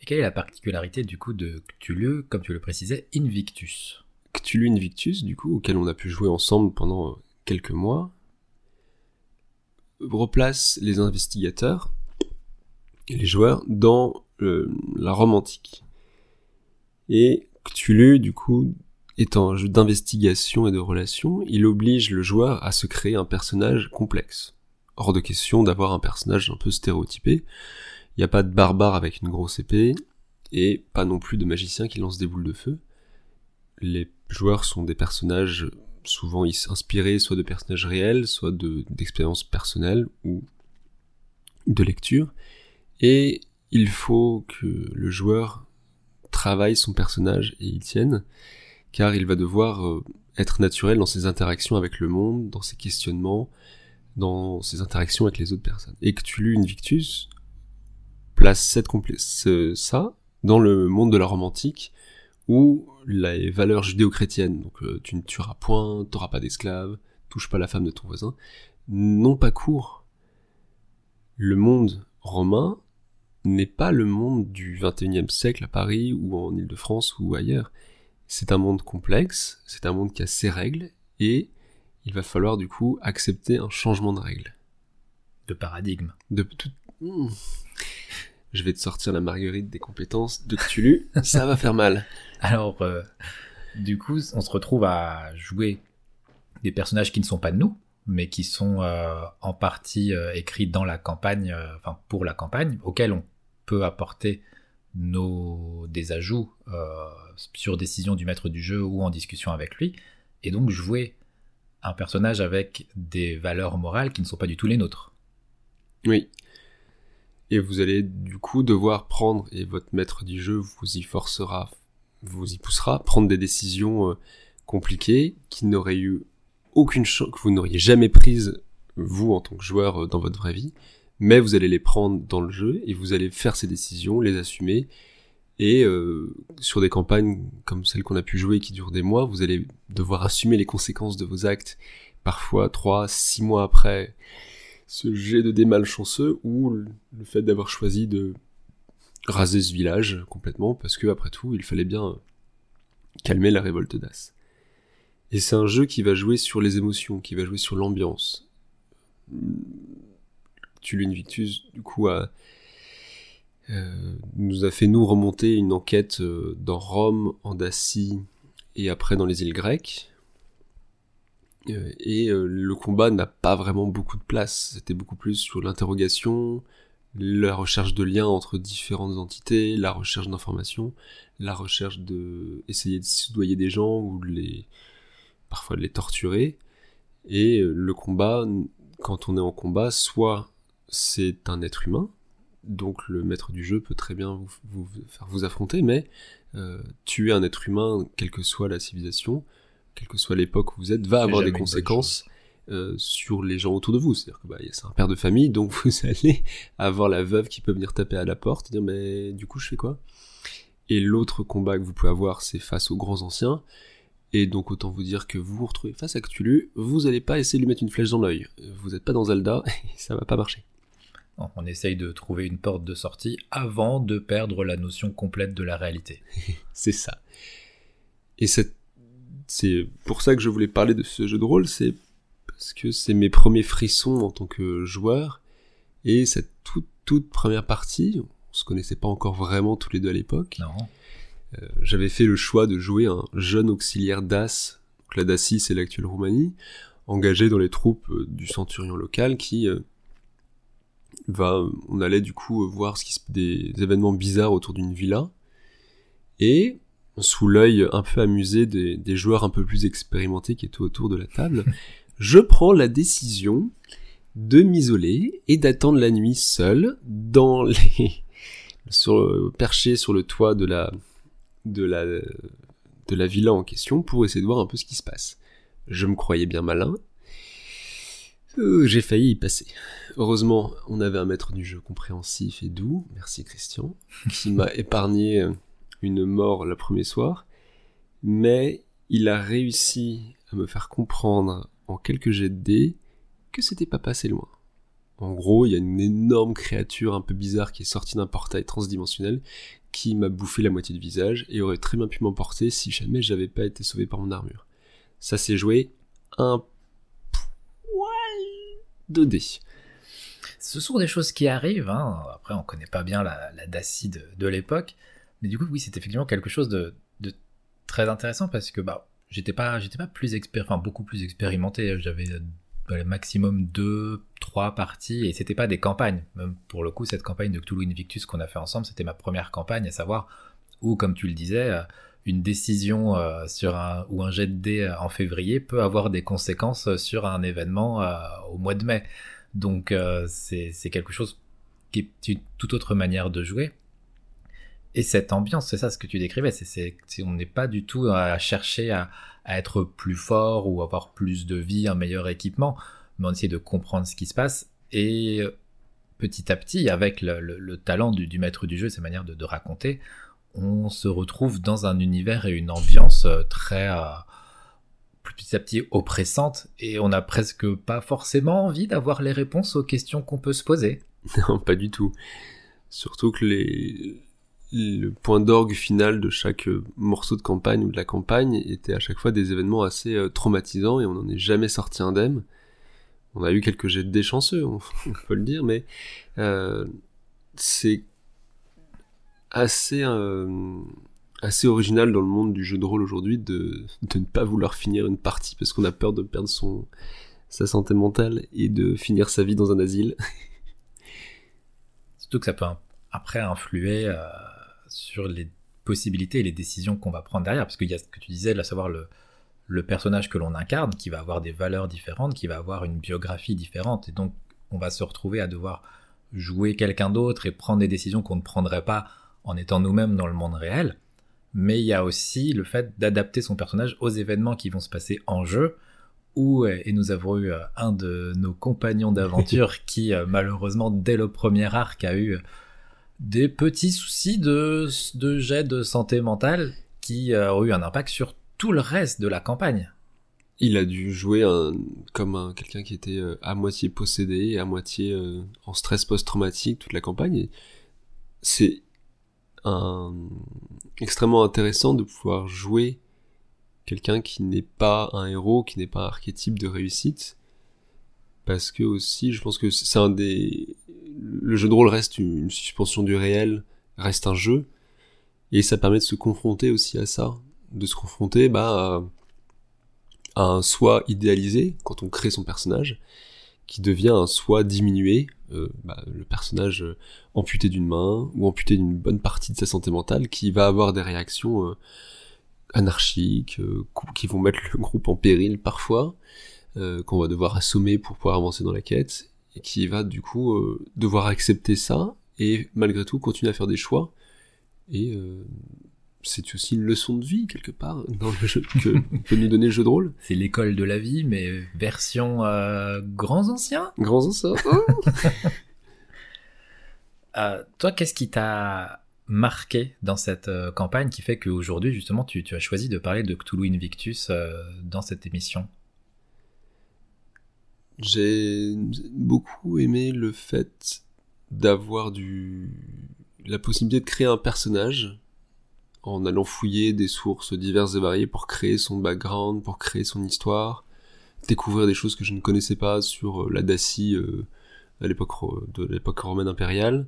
Et quelle est la particularité du coup de Cthulhu, comme tu le précisais, Invictus? Cthulhu Invictus, du coup, auquel on a pu jouer ensemble pendant quelques mois, replace les investigateurs et les joueurs dans euh, la Rome antique. Et Cthulhu, du coup, étant un jeu d'investigation et de relations, il oblige le joueur à se créer un personnage complexe. Hors de question d'avoir un personnage un peu stéréotypé. Il n'y a pas de barbare avec une grosse épée, et pas non plus de magicien qui lance des boules de feu. Les joueurs sont des personnages souvent inspirés soit de personnages réels, soit d'expériences personnelles ou de lecture. Et il faut que le joueur travaille son personnage et y tienne, car il va devoir euh, être naturel dans ses interactions avec le monde, dans ses questionnements, dans ses interactions avec les autres personnes. Et que tu une Invictus place cette ça dans le monde de la romantique, où les valeurs judéo-chrétiennes, donc euh, tu ne tueras point, t'auras pas d'esclaves, touche pas la femme de ton voisin, n'ont pas cours. Le monde romain n'est pas le monde du XXIe siècle à Paris ou en Ile-de-France ou ailleurs. C'est un monde complexe, c'est un monde qui a ses règles, et il va falloir du coup accepter un changement de règles. De paradigme. De tout... Hmm. Je vais te sortir la marguerite des compétences de Cthulhu, ça va faire mal. Alors, euh, du coup, on se retrouve à jouer des personnages qui ne sont pas de nous, mais qui sont euh, en partie euh, écrits dans la campagne, enfin pour la campagne, auxquels on peut apporter nos, des ajouts sur décision du maître du jeu ou en discussion avec lui, et donc jouer un personnage avec des valeurs morales qui ne sont pas du tout les nôtres. Oui. Et vous allez du coup devoir prendre, et votre maître du jeu vous y forcera, vous y poussera, prendre des décisions euh, compliquées qui n'auraient eu aucune chance, que vous n'auriez jamais prises, vous en tant que joueur euh, dans votre vraie vie, mais vous allez les prendre dans le jeu et vous allez faire ces décisions, les assumer, et euh, sur des campagnes comme celle qu'on a pu jouer qui durent des mois, vous allez devoir assumer les conséquences de vos actes, parfois trois, six mois après ce jet de dés malchanceux ou le fait d'avoir choisi de raser ce village complètement parce que après tout il fallait bien calmer la révolte d'As. Et c'est un jeu qui va jouer sur les émotions, qui va jouer sur l'ambiance. Tulune Victus, du coup, a, euh, nous a fait nous remonter une enquête euh, dans Rome, en Dacie et après dans les îles grecques. Euh, et le combat n'a pas vraiment beaucoup de place. C'était beaucoup plus sur l'interrogation, la recherche de liens entre différentes entités, la recherche d'informations, la recherche de essayer de soudoyer des gens ou de les parfois de les torturer. Et le combat, quand on est en combat, soit c'est un être humain, donc le maître du jeu peut très bien vous, faire vous affronter, mais euh, tuer un être humain, quelle que soit la civilisation, quelle que soit l'époque où vous êtes, va avoir des conséquences euh, sur les gens autour de vous. C'est-à-dire que bah, c'est un père de famille, donc vous allez avoir la veuve qui peut venir taper à la porte et dire mais du coup je fais quoi? Et l'autre combat que vous pouvez avoir, c'est face aux grands anciens. Et donc autant vous dire que vous vous retrouvez face à Cthulhu, vous n'allez pas essayer de lui mettre une flèche dans l'œil. Vous n'êtes pas dans Zelda, et ça va pas marcher. On essaye de trouver une porte de sortie avant de perdre la notion complète de la réalité. c'est ça. Et c'est pour ça que je voulais parler de ce jeu de rôle, c'est parce que c'est mes premiers frissons en tant que joueur, et cette toute, toute première partie, on se connaissait pas encore vraiment tous les deux à l'époque. Non. Euh, j'avais fait le choix de jouer un jeune auxiliaire d'As, donc la Dacie c'est l'actuelle Roumanie, engagé dans les troupes euh, du centurion local qui euh, va, on allait du coup voir ce qui se, des événements bizarres autour d'une villa, et sous l'œil un peu amusé des, joueurs un peu plus expérimentés qui étaient autour de la table, je prends la décision de m'isoler et d'attendre la nuit seul dans les sur, perché sur le toit de la villa en question pour essayer de voir un peu ce qui se passe. Je me croyais bien malin. Euh, j'ai failli y passer. Heureusement, on avait un maître du jeu compréhensif et doux, merci Christian, qui m'a épargné une mort le premier soir, mais il a réussi à me faire comprendre en quelques jets de dés que c'était pas passé loin. En gros, il y a une énorme créature un peu bizarre qui est sortie d'un portail transdimensionnel qui m'a bouffé la moitié du visage et aurait très bien pu m'emporter si jamais j'avais pas été sauvé par mon armure. Ça s'est joué un poil de dés. Ce sont des choses qui arrivent. Hein. Après, on connaît pas bien la, la Dacie de, de l'époque, mais du coup, oui, c'est effectivement quelque chose de, très intéressant parce que bah, j'étais pas, pas plus expér... enfin, beaucoup plus expérimenté. J'avais le maximum deux, trois parties, et c'était pas des campagnes. Même pour le coup, cette campagne de Cthulhu Invictus qu'on a fait ensemble, c'était ma première campagne, à savoir où, comme tu le disais, euh, une décision euh, sur un, ou un jet de dés euh, en février peut avoir des conséquences sur un événement au mois de mai. Donc c'est quelque chose qui est une toute autre manière de jouer. Et cette ambiance, c'est ça ce que tu décrivais, c'est on n'est pas du tout à chercher à, être plus fort ou avoir plus de vie, un meilleur équipement, mais on essaie de comprendre ce qui se passe et petit à petit, avec le, le, le talent du, maître du jeu, sa manière de, raconter, on se retrouve dans un univers et une ambiance très euh, petit à petit oppressante et on n'a presque pas forcément envie d'avoir les réponses aux questions qu'on peut se poser. Non, pas du tout. Surtout que les, le point d'orgue final de chaque euh, morceau de campagne ou de la campagne était à chaque fois des événements assez euh, traumatisants et on n'en est jamais sorti indemne. On a eu quelques jets déchanceux, on, peut le dire, mais euh, c'est assez assez original dans le monde du jeu de rôle aujourd'hui de, de ne pas vouloir finir une partie parce qu'on a peur de perdre son sa santé mentale et de finir sa vie dans un asile. Surtout que ça peut après influer sur les possibilités et les décisions qu'on va prendre derrière. Parce qu'il y a ce que tu disais, à savoir le, le personnage que l'on incarne, qui va avoir des valeurs différentes, qui va avoir une biographie différente. Et donc, on va se retrouver à devoir jouer quelqu'un d'autre et prendre des décisions qu'on ne prendrait pas en étant nous-mêmes dans le monde réel. Mais il y a aussi le fait d'adapter son personnage aux événements qui vont se passer en jeu. Où, et nous avons eu un de nos compagnons d'aventure qui, malheureusement, dès le premier arc, a eu des petits soucis de, de jet de santé mentale qui euh, ont eu un impact sur tout le reste de la campagne. Il a dû jouer un, comme un, quelqu'un qui était euh, à moitié possédé à moitié euh, en stress post-traumatique toute la campagne. C'est extrêmement intéressant de pouvoir jouer quelqu'un qui n'est pas un héros, qui n'est pas un archétype de réussite. Parce que aussi, je pense que c'est un des, le jeu de rôle reste une suspension du réel, reste un jeu, et ça permet de se confronter aussi à ça, de se confronter bah, à un soi idéalisé quand on crée son personnage, qui devient un soi diminué, euh, bah, le personnage amputé d'une main ou amputé d'une bonne partie de sa santé mentale, qui va avoir des réactions euh, anarchiques, euh, qui vont mettre le groupe en péril parfois, euh, qu'on va devoir assommer pour pouvoir avancer dans la quête, et qui va du coup euh, devoir accepter ça et malgré tout continuer à faire des choix et euh, c'est aussi une leçon de vie quelque part dans le jeu que peut nous donner le jeu de rôle. C'est l'école de la vie mais version euh, grands anciens. Grands anciens. toi, qu'est-ce qui t'a marqué dans cette campagne qui fait qu'aujourd'hui justement tu, tu, as choisi de parler de Cthulhu Invictus dans cette émission? J'ai beaucoup aimé le fait d'avoir du la possibilité de créer un personnage en allant fouiller des sources diverses et variées pour créer son background, pour créer son histoire, découvrir des choses que je ne connaissais pas sur la Dacie à l'époque de l'époque romaine impériale,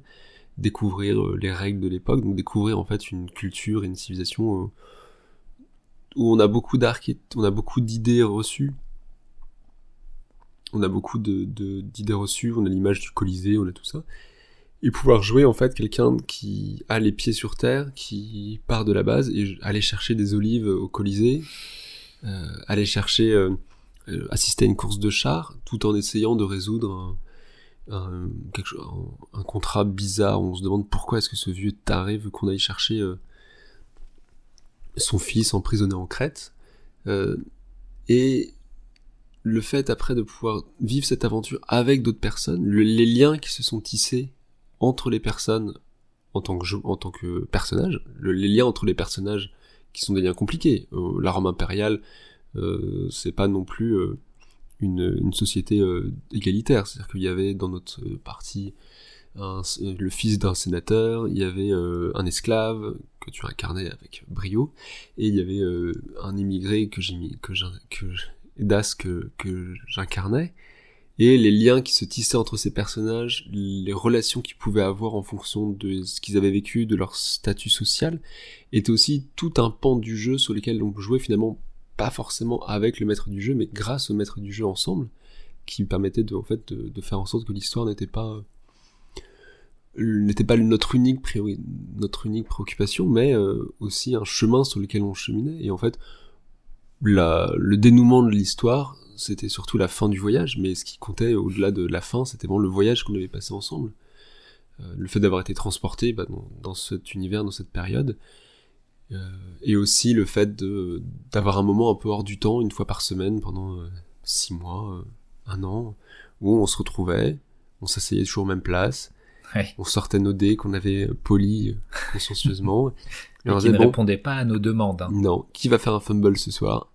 découvrir les règles de l'époque, donc découvrir en fait une culture et une civilisation où on a beaucoup on a beaucoup d'idées reçues. On a beaucoup de, d'idées reçues, on a l'image du Colisée, on a tout ça. Et pouvoir jouer en fait quelqu'un qui a les pieds sur terre, qui part de la base et aller chercher des olives au Colisée, euh, aller chercher, euh, euh, assister à une course de chars, tout en essayant de résoudre un, un, contrat bizarre on se demande pourquoi est-ce que ce vieux taré veut qu'on aille chercher son fils emprisonné en Crète. Et le fait après de pouvoir vivre cette aventure avec d'autres personnes, les liens qui se sont tissés entre les personnes en tant que, en tant que personnage, les liens entre les personnages qui sont des liens compliqués. Euh, la Rome impériale, euh, c'est pas non plus euh, une, société égalitaire, c'est-à-dire qu'il y avait dans notre partie le fils d'un sénateur, il y avait un esclave que tu incarnais avec brio, et il y avait un immigré que j'ai que, que Das que, j'incarnais, et les liens qui se tissaient entre ces personnages, les relations qu'ils pouvaient avoir en fonction de ce qu'ils avaient vécu, de leur statut social, étaient aussi tout un pan du jeu sur lequel on jouait finalement pas forcément avec le maître du jeu, mais grâce au maître du jeu ensemble, qui permettait de, en fait, de, faire en sorte que l'histoire n'était pas n'était pas notre unique notre unique préoccupation, mais euh, aussi un chemin sur lequel on cheminait. Et en fait, la, le dénouement de l'histoire, c'était surtout la fin du voyage, mais ce qui comptait au-delà de la fin, c'était vraiment le voyage qu'on avait passé ensemble. Euh, le fait d'avoir été transporté bah, dans, dans, cet univers, dans cette période, euh, et aussi le fait d'avoir un moment un peu hors du temps, une fois par semaine, pendant six mois, un an, où on se retrouvait, on s'asseyait toujours aux mêmes places, on sortait nos dés qu'on avait polis euh, consciencieusement. et, on qui ne répondait pas à nos demandes. Hein. Non. Qui va faire un fumble ce soir?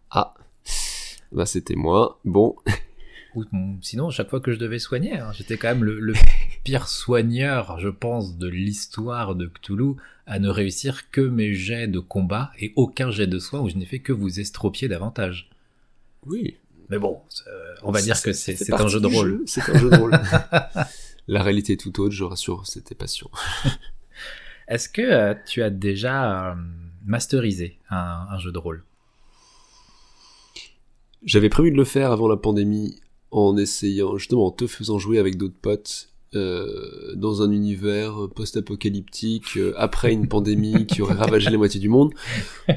Bah c'était moi. Bon. sinon, chaque fois que je devais soigner, hein, j'étais quand même le, pire soigneur, je pense, de l'histoire de Cthulhu, à ne réussir que mes jets de combat et aucun jet de soin où je n'ai fait que vous estropier davantage. Oui. Mais bon, on va dire que c'est un jeu de rôle. C'est un jeu de rôle. la réalité est tout autre, je rassure, c'était passion. Est-ce que euh, tu as déjà euh, masterisé un, jeu de rôle? J'avais prévu de le faire avant la pandémie en essayant, justement, en te faisant jouer avec d'autres potes euh, dans un univers post-apocalyptique après une pandémie qui aurait ravagé la moitié du monde.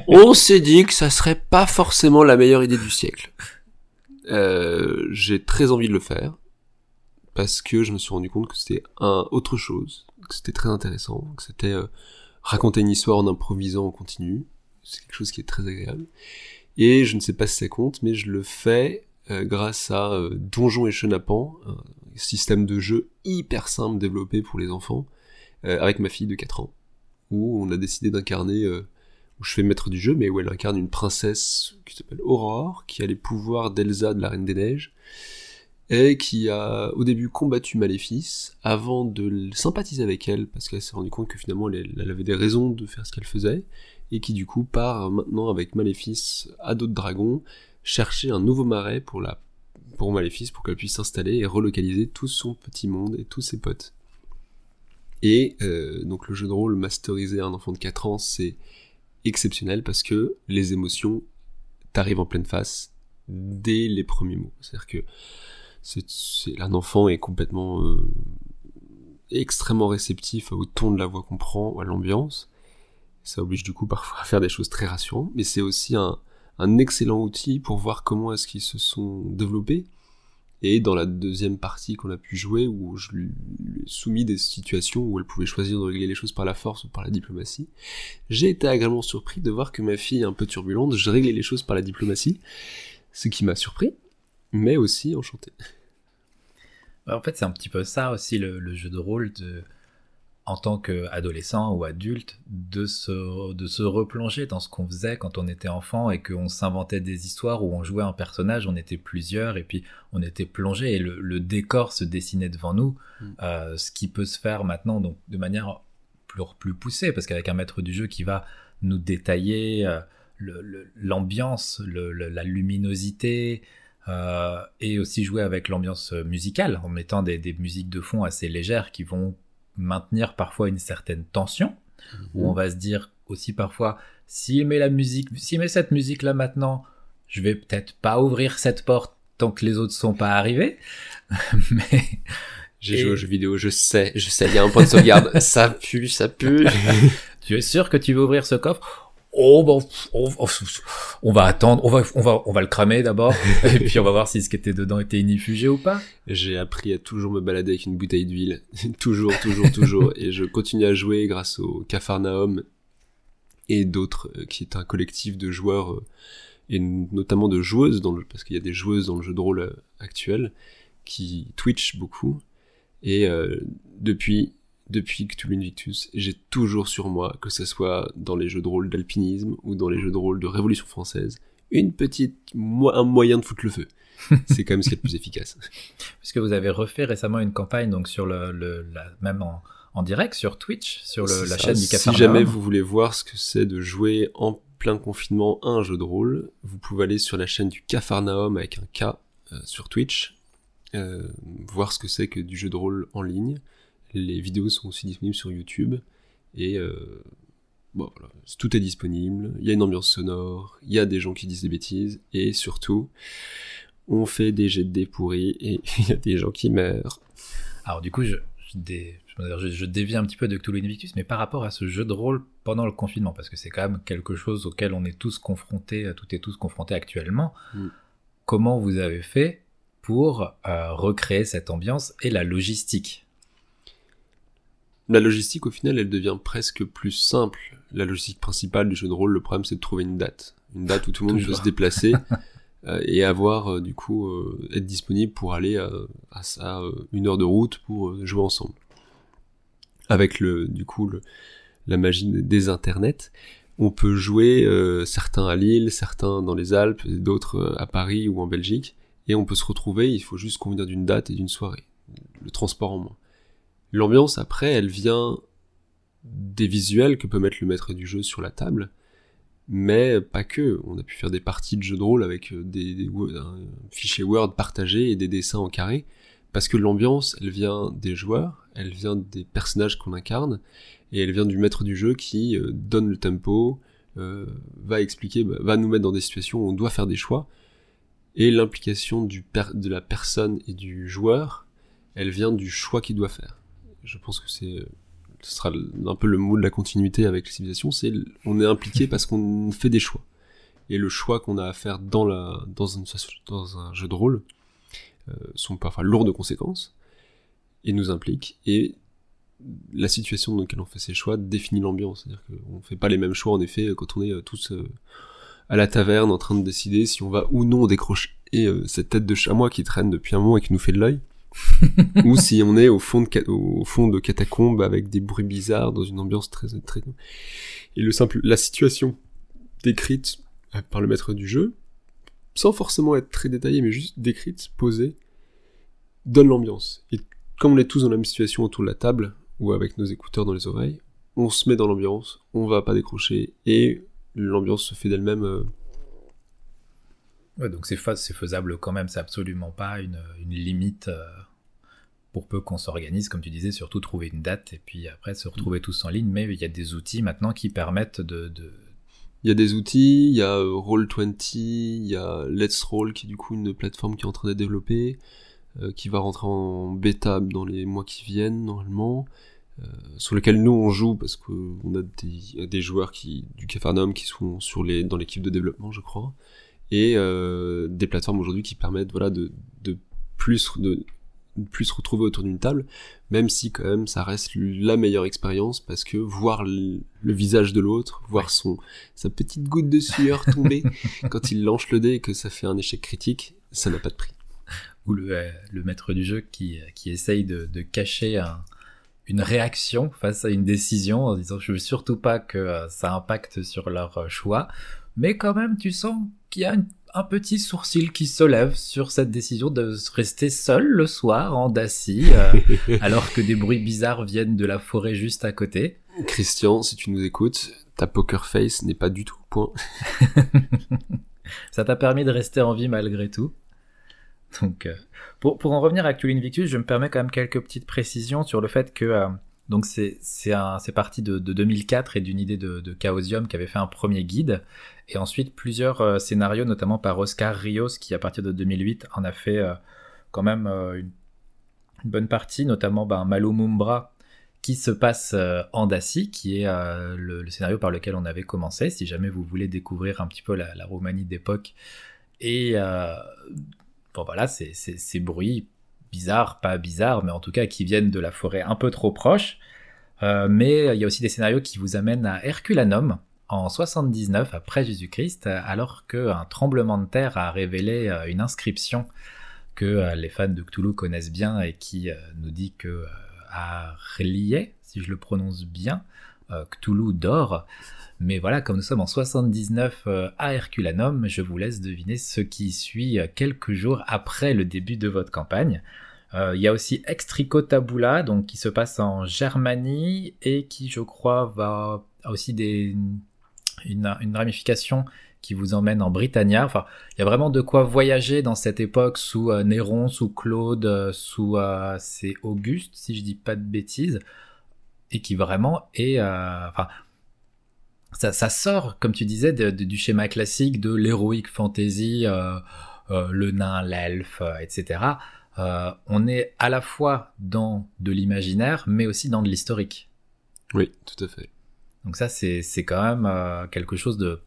On s'est dit que ça serait pas forcément la meilleure idée du siècle. J'ai très envie de le faire parce que je me suis rendu compte que c'était un autre chose, que c'était très intéressant, que c'était euh, raconter une histoire en improvisant en continu. C'est quelque chose qui est très agréable. Et je ne sais pas si ça compte, mais je le fais euh, grâce à euh, Donjon et Chenapan, un système de jeu hyper simple développé pour les enfants, avec ma fille de 4 ans, où on a décidé d'incarner, où je fais maître du jeu, mais où elle incarne une princesse qui s'appelle Aurore, qui a les pouvoirs d'Elsa de la Reine des Neiges, et qui a au début combattu Maléfice avant de sympathiser avec elle parce qu'elle s'est rendue compte que finalement elle, avait des raisons de faire ce qu'elle faisait et qui du coup part maintenant avec Maléfice à d'autres dragons chercher un nouveau marais pour la pour Maléfice pour qu'elle puisse s'installer et relocaliser tout son petit monde et tous ses potes. Et euh, donc le jeu de rôle masterisé à un enfant de 4 ans c'est exceptionnel parce que les émotions t'arrivent en pleine face dès les premiers mots. C'est-à-dire que c'est un enfant est complètement euh, extrêmement réceptif au ton de la voix qu'on prend, à l'ambiance. Ça oblige du coup parfois à faire des choses très rassurantes, mais c'est aussi un, excellent outil pour voir comment est-ce qu'ils se sont développés. Et dans la deuxième partie qu'on a pu jouer, où je lui ai soumis des situations où elle pouvait choisir de régler les choses par la force ou par la diplomatie, j'ai été agréablement surpris de voir que ma fille, un peu turbulente, je réglais les choses par la diplomatie, ce qui m'a surpris, mais aussi enchanté. En fait, c'est un petit peu ça aussi le, jeu de rôle de, en tant qu'adolescent ou adulte, de se, de se replonger dans ce qu'on faisait quand on était enfant et qu'on s'inventait des histoires où on jouait un personnage, on était plusieurs et puis on était plongé et le, décor se dessinait devant nous, mm. euh, ce qui peut se faire maintenant donc de manière plus, plus poussée parce qu'avec un maître du jeu qui va nous détailler euh, l'ambiance, la luminosité, euh, et aussi jouer avec l'ambiance musicale en mettant des, des, musiques de fond assez légères qui vont maintenir parfois une certaine tension, où on va se dire aussi parfois, s'il met la musique, s'il met cette musique là maintenant, je vais peut-être pas ouvrir cette porte tant que les autres sont pas arrivés, mais j'ai joué aux jeux vidéo, je sais, je sais, il y a un point de sauvegarde, ça pue, ça pue. tu es sûr que tu veux ouvrir ce coffre? Oh bon, on, va attendre, on va, on va, on va le cramer d'abord, et puis on va voir si ce qui était dedans était inifugé ou pas. J'ai appris à toujours me balader avec une bouteille d'huile, toujours, toujours, toujours, et je continue à jouer grâce au Cafarnaum et d'autres, euh, qui est un collectif de joueurs euh, et notamment de joueuses dans le, parce qu'il y a des joueuses dans le jeu de rôle euh, actuel qui twitch beaucoup. Et depuis depuis Cthulhu Invictus, j'ai toujours sur moi, que ce soit dans les jeux de rôle d'alpinisme ou dans les jeux de rôle de Révolution française, une petite, un moyen de foutre le feu. C'est quand même ce qui est le plus efficace. Puisque vous avez refait récemment une campagne, donc sur le, le la, même en, direct sur Twitch, sur le, la chaîne du Café. Si jamais vous voulez voir ce que c'est de jouer en plein confinement un jeu de rôle, vous pouvez aller sur la chaîne du Cafarnaum avec un K euh, sur Twitch, euh, voir ce que c'est que du jeu de rôle en ligne. Les vidéos sont aussi disponibles sur YouTube. Et euh, bon, voilà, tout est disponible. Il y a une ambiance sonore, il y a des gens qui disent des bêtises. Et surtout, on fait des jets de dés pourris et il y a des gens qui meurent. Alors du coup, je, je, je, dévie un petit peu de Cthulhu Invictus, mais par rapport à ce jeu de rôle pendant le confinement, parce que c'est quand même quelque chose auquel on est tous confrontés, tout et tous confrontés actuellement, mm. comment vous avez fait pour euh, recréer cette ambiance et la logistique? La logistique, au final, elle devient presque plus simple. La logistique principale du jeu de rôle, le problème, c'est de trouver une date. Une date où tout le monde peut se déplacer euh, et avoir, euh, du coup, euh, être disponible pour aller à, ça une heure de route pour jouer ensemble. Avec le, du coup, le, la magie des internets, on peut jouer certains à Lille, certains dans les Alpes, d'autres à Paris ou en Belgique, et on peut se retrouver, il faut juste convenir d'une date et d'une soirée. Le transport en moins. L'ambiance, après, elle vient des visuels que peut mettre le maître du jeu sur la table, mais pas que. On a pu faire des parties de jeu de rôle avec euh, des, des un fichier Word partagé et des dessins en carré, parce que l'ambiance, elle vient des joueurs, elle vient des personnages qu'on incarne, et elle vient du maître du jeu qui euh, donne le tempo, euh, va expliquer, bah, va nous mettre dans des situations où on doit faire des choix, et l'implication de la personne et du joueur, elle vient du choix qu'il doit faire je pense que c'est ce sera un peu le mot de la continuité avec la civilisation, c'est on est impliqué parce qu'on fait des choix. Et le choix qu'on a à faire dans, la, dans, une, dans un jeu de rôle euh, sont parfois lourds de conséquences et nous impliquent. Et la situation dans laquelle on fait ces choix définit l'ambiance. C'est-à-dire qu'on ne fait pas les mêmes choix, en effet, quand on est euh, tous euh, à la taverne en train de décider si on va ou non décrocher cette tête de chamois qui traîne depuis un moment et qui nous fait de l'œil ou si on est au fond de au fond de catacombes avec des bruits bizarres dans une ambiance très très et le simple la situation décrite euh, par le maître du jeu sans forcément être très détaillée mais juste décrite posée donne l'ambiance. Et comme on est tous dans la même situation autour de la table ou avec nos écouteurs dans les oreilles on se met dans l'ambiance on va pas décrocher et l'ambiance se fait d'elle-même euh, Ouais, donc c'est faisable quand même, c'est absolument pas une, limite euh, pour peu qu'on s'organise, comme tu disais, surtout trouver une date et puis après se retrouver tous en ligne, mais il y a des outils maintenant qui permettent de... Il y a des outils, il y a euh, Roll20, il y a Let's Roll qui est du coup une plateforme qui est en train d'être développée, euh, qui va rentrer en bêta dans les mois qui viennent normalement. sur lequel nous on joue parce qu'on a des, joueurs qui du Cafarnaum qui sont sur les dans l'équipe de développement je crois et euh, des plateformes aujourd'hui qui permettent voilà de, de plus de plus retrouver autour d'une table, même si quand même ça reste la meilleure expérience parce que voir le, visage de l'autre, voir son sa petite goutte de sueur tomber quand il lance le dé et que ça fait un échec critique, ça n'a pas de prix. Ou le, euh, le maître du jeu qui, qui essaye de, de cacher un, une réaction face à une décision en disant je veux surtout pas que euh, ça impacte sur leur choix, mais quand même tu sens qu'il y a un petit sourcil qui se lève sur cette décision de rester seul le soir en Dacie, euh, alors que des bruits bizarres viennent de la forêt juste à côté. Christian, si tu nous écoutes, ta poker face n'est pas du tout au point. Ça t'a permis de rester en vie malgré tout Donc, pour, pour, en revenir à Cthulhu Invictus, je me permets quand même quelques petites précisions sur le fait que donc c'est parti de, de, 2004 et d'une idée de, de, Chaosium qui avait fait un premier guide, et ensuite plusieurs scénarios, notamment par Oscar Rios, qui à partir de 2008 en a fait quand même une, bonne partie, notamment ben, Malo Mumbra, qui se passe euh, en Dacie, qui est euh, le, scénario par lequel on avait commencé, si jamais vous voulez découvrir un petit peu la, Roumanie d'époque. Et euh, bon voilà, ces bruits bizarres, pas bizarres, mais en tout cas qui viennent de la forêt un peu trop proche. mais il y a aussi des scénarios qui vous amènent à Herculanum en 79 après Jésus-Christ, alors qu'un tremblement de terre a révélé une inscription que les fans de Cthulhu connaissent bien et qui nous dit que à Relier, si je le prononce bien, euh, Cthulhu d'or. Mais voilà, comme nous sommes en 79 euh, à Herculanum, je vous laisse deviner ce qui suit euh, quelques jours après le début de votre campagne. Il y a aussi Extrico Tabula, donc qui se passe en Germanie et qui, je crois, va aussi des, une, ramification qui vous emmène en Britannia. Enfin, il y a vraiment de quoi voyager dans cette époque sous euh, Néron, sous Claude, euh, sous euh, c'est Auguste, si je dis pas de bêtises, et qui vraiment est, enfin, ça, ça, sort, comme tu disais, du schéma classique de l'héroïque fantasy, le nain, l'elfe, etc. on est à la fois dans de l'imaginaire, mais aussi dans de l'historique. Oui, tout à fait. Donc ça, c'est quand même quelque chose de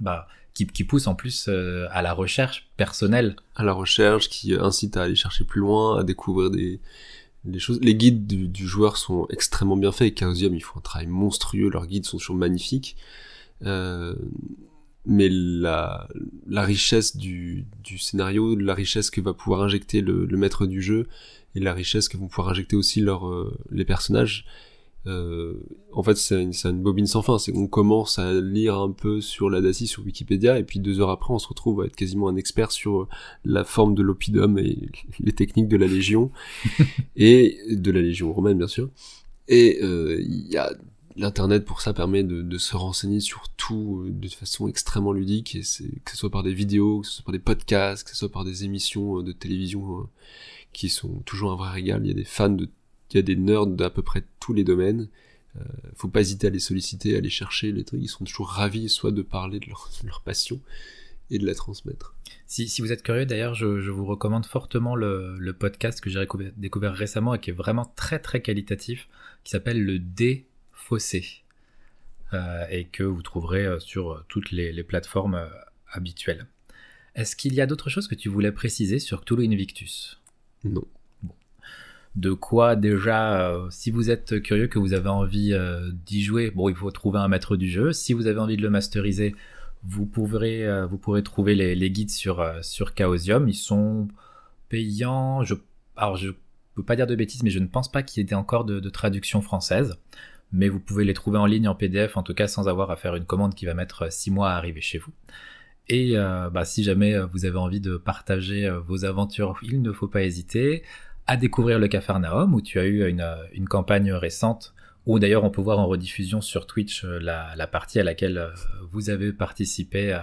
bah, qui, pousse en plus euh, à la recherche personnelle. À la recherche, qui incite à aller chercher plus loin, à découvrir des, choses. Les guides du, joueur sont extrêmement bien faits. Chaosium, ils font un travail monstrueux. Leurs guides sont toujours magnifiques. Euh, mais la, la richesse du, du, scénario, la richesse que va pouvoir injecter le, maître du jeu, et la richesse que vont pouvoir injecter aussi euh, les personnages, euh, en fait, c'est une, une, bobine sans fin. C'est qu'on commence à lire un peu sur la Dacie, sur Wikipédia, et puis deux heures après, on se retrouve à être quasiment un expert sur euh, la forme de l'oppidum et les techniques de la Légion, et de la Légion romaine, bien sûr. Et euh, il y a l'internet pour ça permet de, de, se renseigner sur tout euh, de façon extrêmement ludique, et que ce soit par des vidéos, que ce soit par des podcasts, que ce soit par des émissions de télévision qui sont toujours un vrai régal. Il y a des fans de il y a des nerds d'à peu près tous les domaines. Euh, faut pas hésiter à les solliciter, à les chercher, les trucs. Ils sont toujours ravis, soit de parler de leur, passion et de la transmettre. Si, si vous êtes curieux, d'ailleurs, je, je, vous recommande fortement le, le podcast que j'ai découvert, récemment et qui est vraiment très très qualitatif, qui s'appelle le Défaussé. Euh, et que vous trouverez euh, sur toutes les, les plateformes euh, habituelles. Est-ce qu'il y a d'autres choses que tu voulais préciser sur Cthulhu Invictus? Non de quoi déjà, euh, si vous êtes curieux, que vous avez envie euh, d'y jouer, bon, il faut trouver un maître du jeu. Si vous avez envie de le masteriser, vous pourrez, euh, trouver les, guides sur, sur Chaosium. Ils sont payants. Je, alors, je peux pas dire de bêtises, mais je ne pense pas qu'il y ait encore de, traduction française. Mais vous pouvez les trouver en ligne en PDF, en tout cas sans avoir à faire une commande qui va mettre 6 mois à arriver chez vous. Et bah, si jamais vous avez envie de partager vos aventures, il ne faut pas hésiter à découvrir le Capharnaüm, où tu as eu une, une campagne récente, où d'ailleurs on peut voir en rediffusion sur Twitch euh, la, la partie à laquelle euh, vous avez participé. Euh,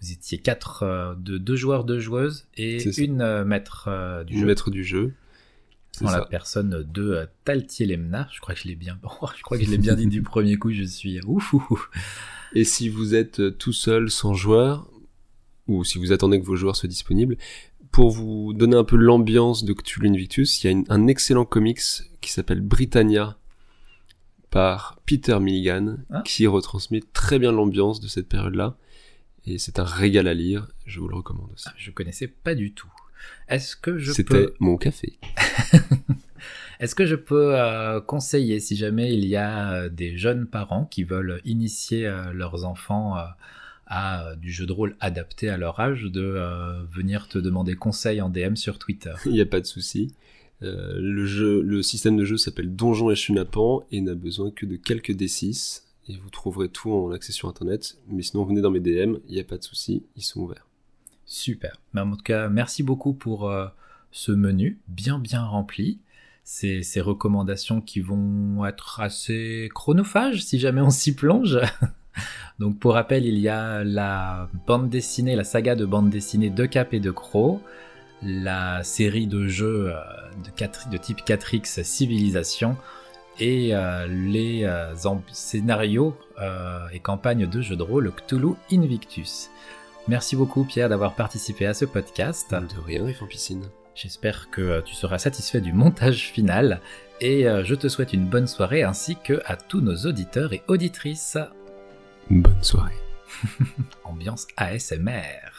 vous étiez quatre, de, deux joueurs, deux joueuses, et une maître du une jeu. maître du jeu. En la personne de Taltier Lemna, je crois que je l'ai bien, je crois que je l'ai bien dit du premier coup, je suis ouf, ouf. Et si vous êtes tout seul, sans joueur, ou si vous attendez que vos joueurs soient disponibles, pour vous donner un peu l'ambiance de Cthulhu Invictus, il y a un excellent comics qui s'appelle Britannia par Peter Milligan ah. qui retransmet très bien l'ambiance de cette période-là. Et c'est un régal à lire, je vous le recommande aussi. Ah, je connaissais pas du tout. Est-ce que je C'était mon café. Est-ce que je peux euh, conseiller, si jamais il y a euh, des jeunes parents qui veulent initier euh, leurs enfants à euh, du jeu de rôle adapté à leur âge de euh, venir te demander conseil en DM sur Twitter. Il n'y a pas de souci. Euh, le, jeu, le système de jeu s'appelle Donjon et Chunapan et n'a besoin que de quelques D6 et vous trouverez tout en accès sur internet. Mais sinon, venez dans mes DM, il n'y a pas de souci, ils sont ouverts. Super. Mais en tout cas, merci beaucoup pour ce menu bien bien rempli. Ces, ces recommandations qui vont être assez chronophages si jamais on s'y plonge. Donc pour rappel, il y a la bande dessinée, la saga de bande dessinée de Cap et de Croc, la série de jeux de, de type 4X Civilisation et les scénarios et campagnes de jeux de rôle Cthulhu Invictus. Merci beaucoup Pierre d'avoir participé à ce podcast. De rien, en Piscine. J'espère que tu seras satisfait du montage final et je te souhaite une bonne soirée ainsi que à tous nos auditeurs et auditrices. Bonne soirée. Ambiance ASMR.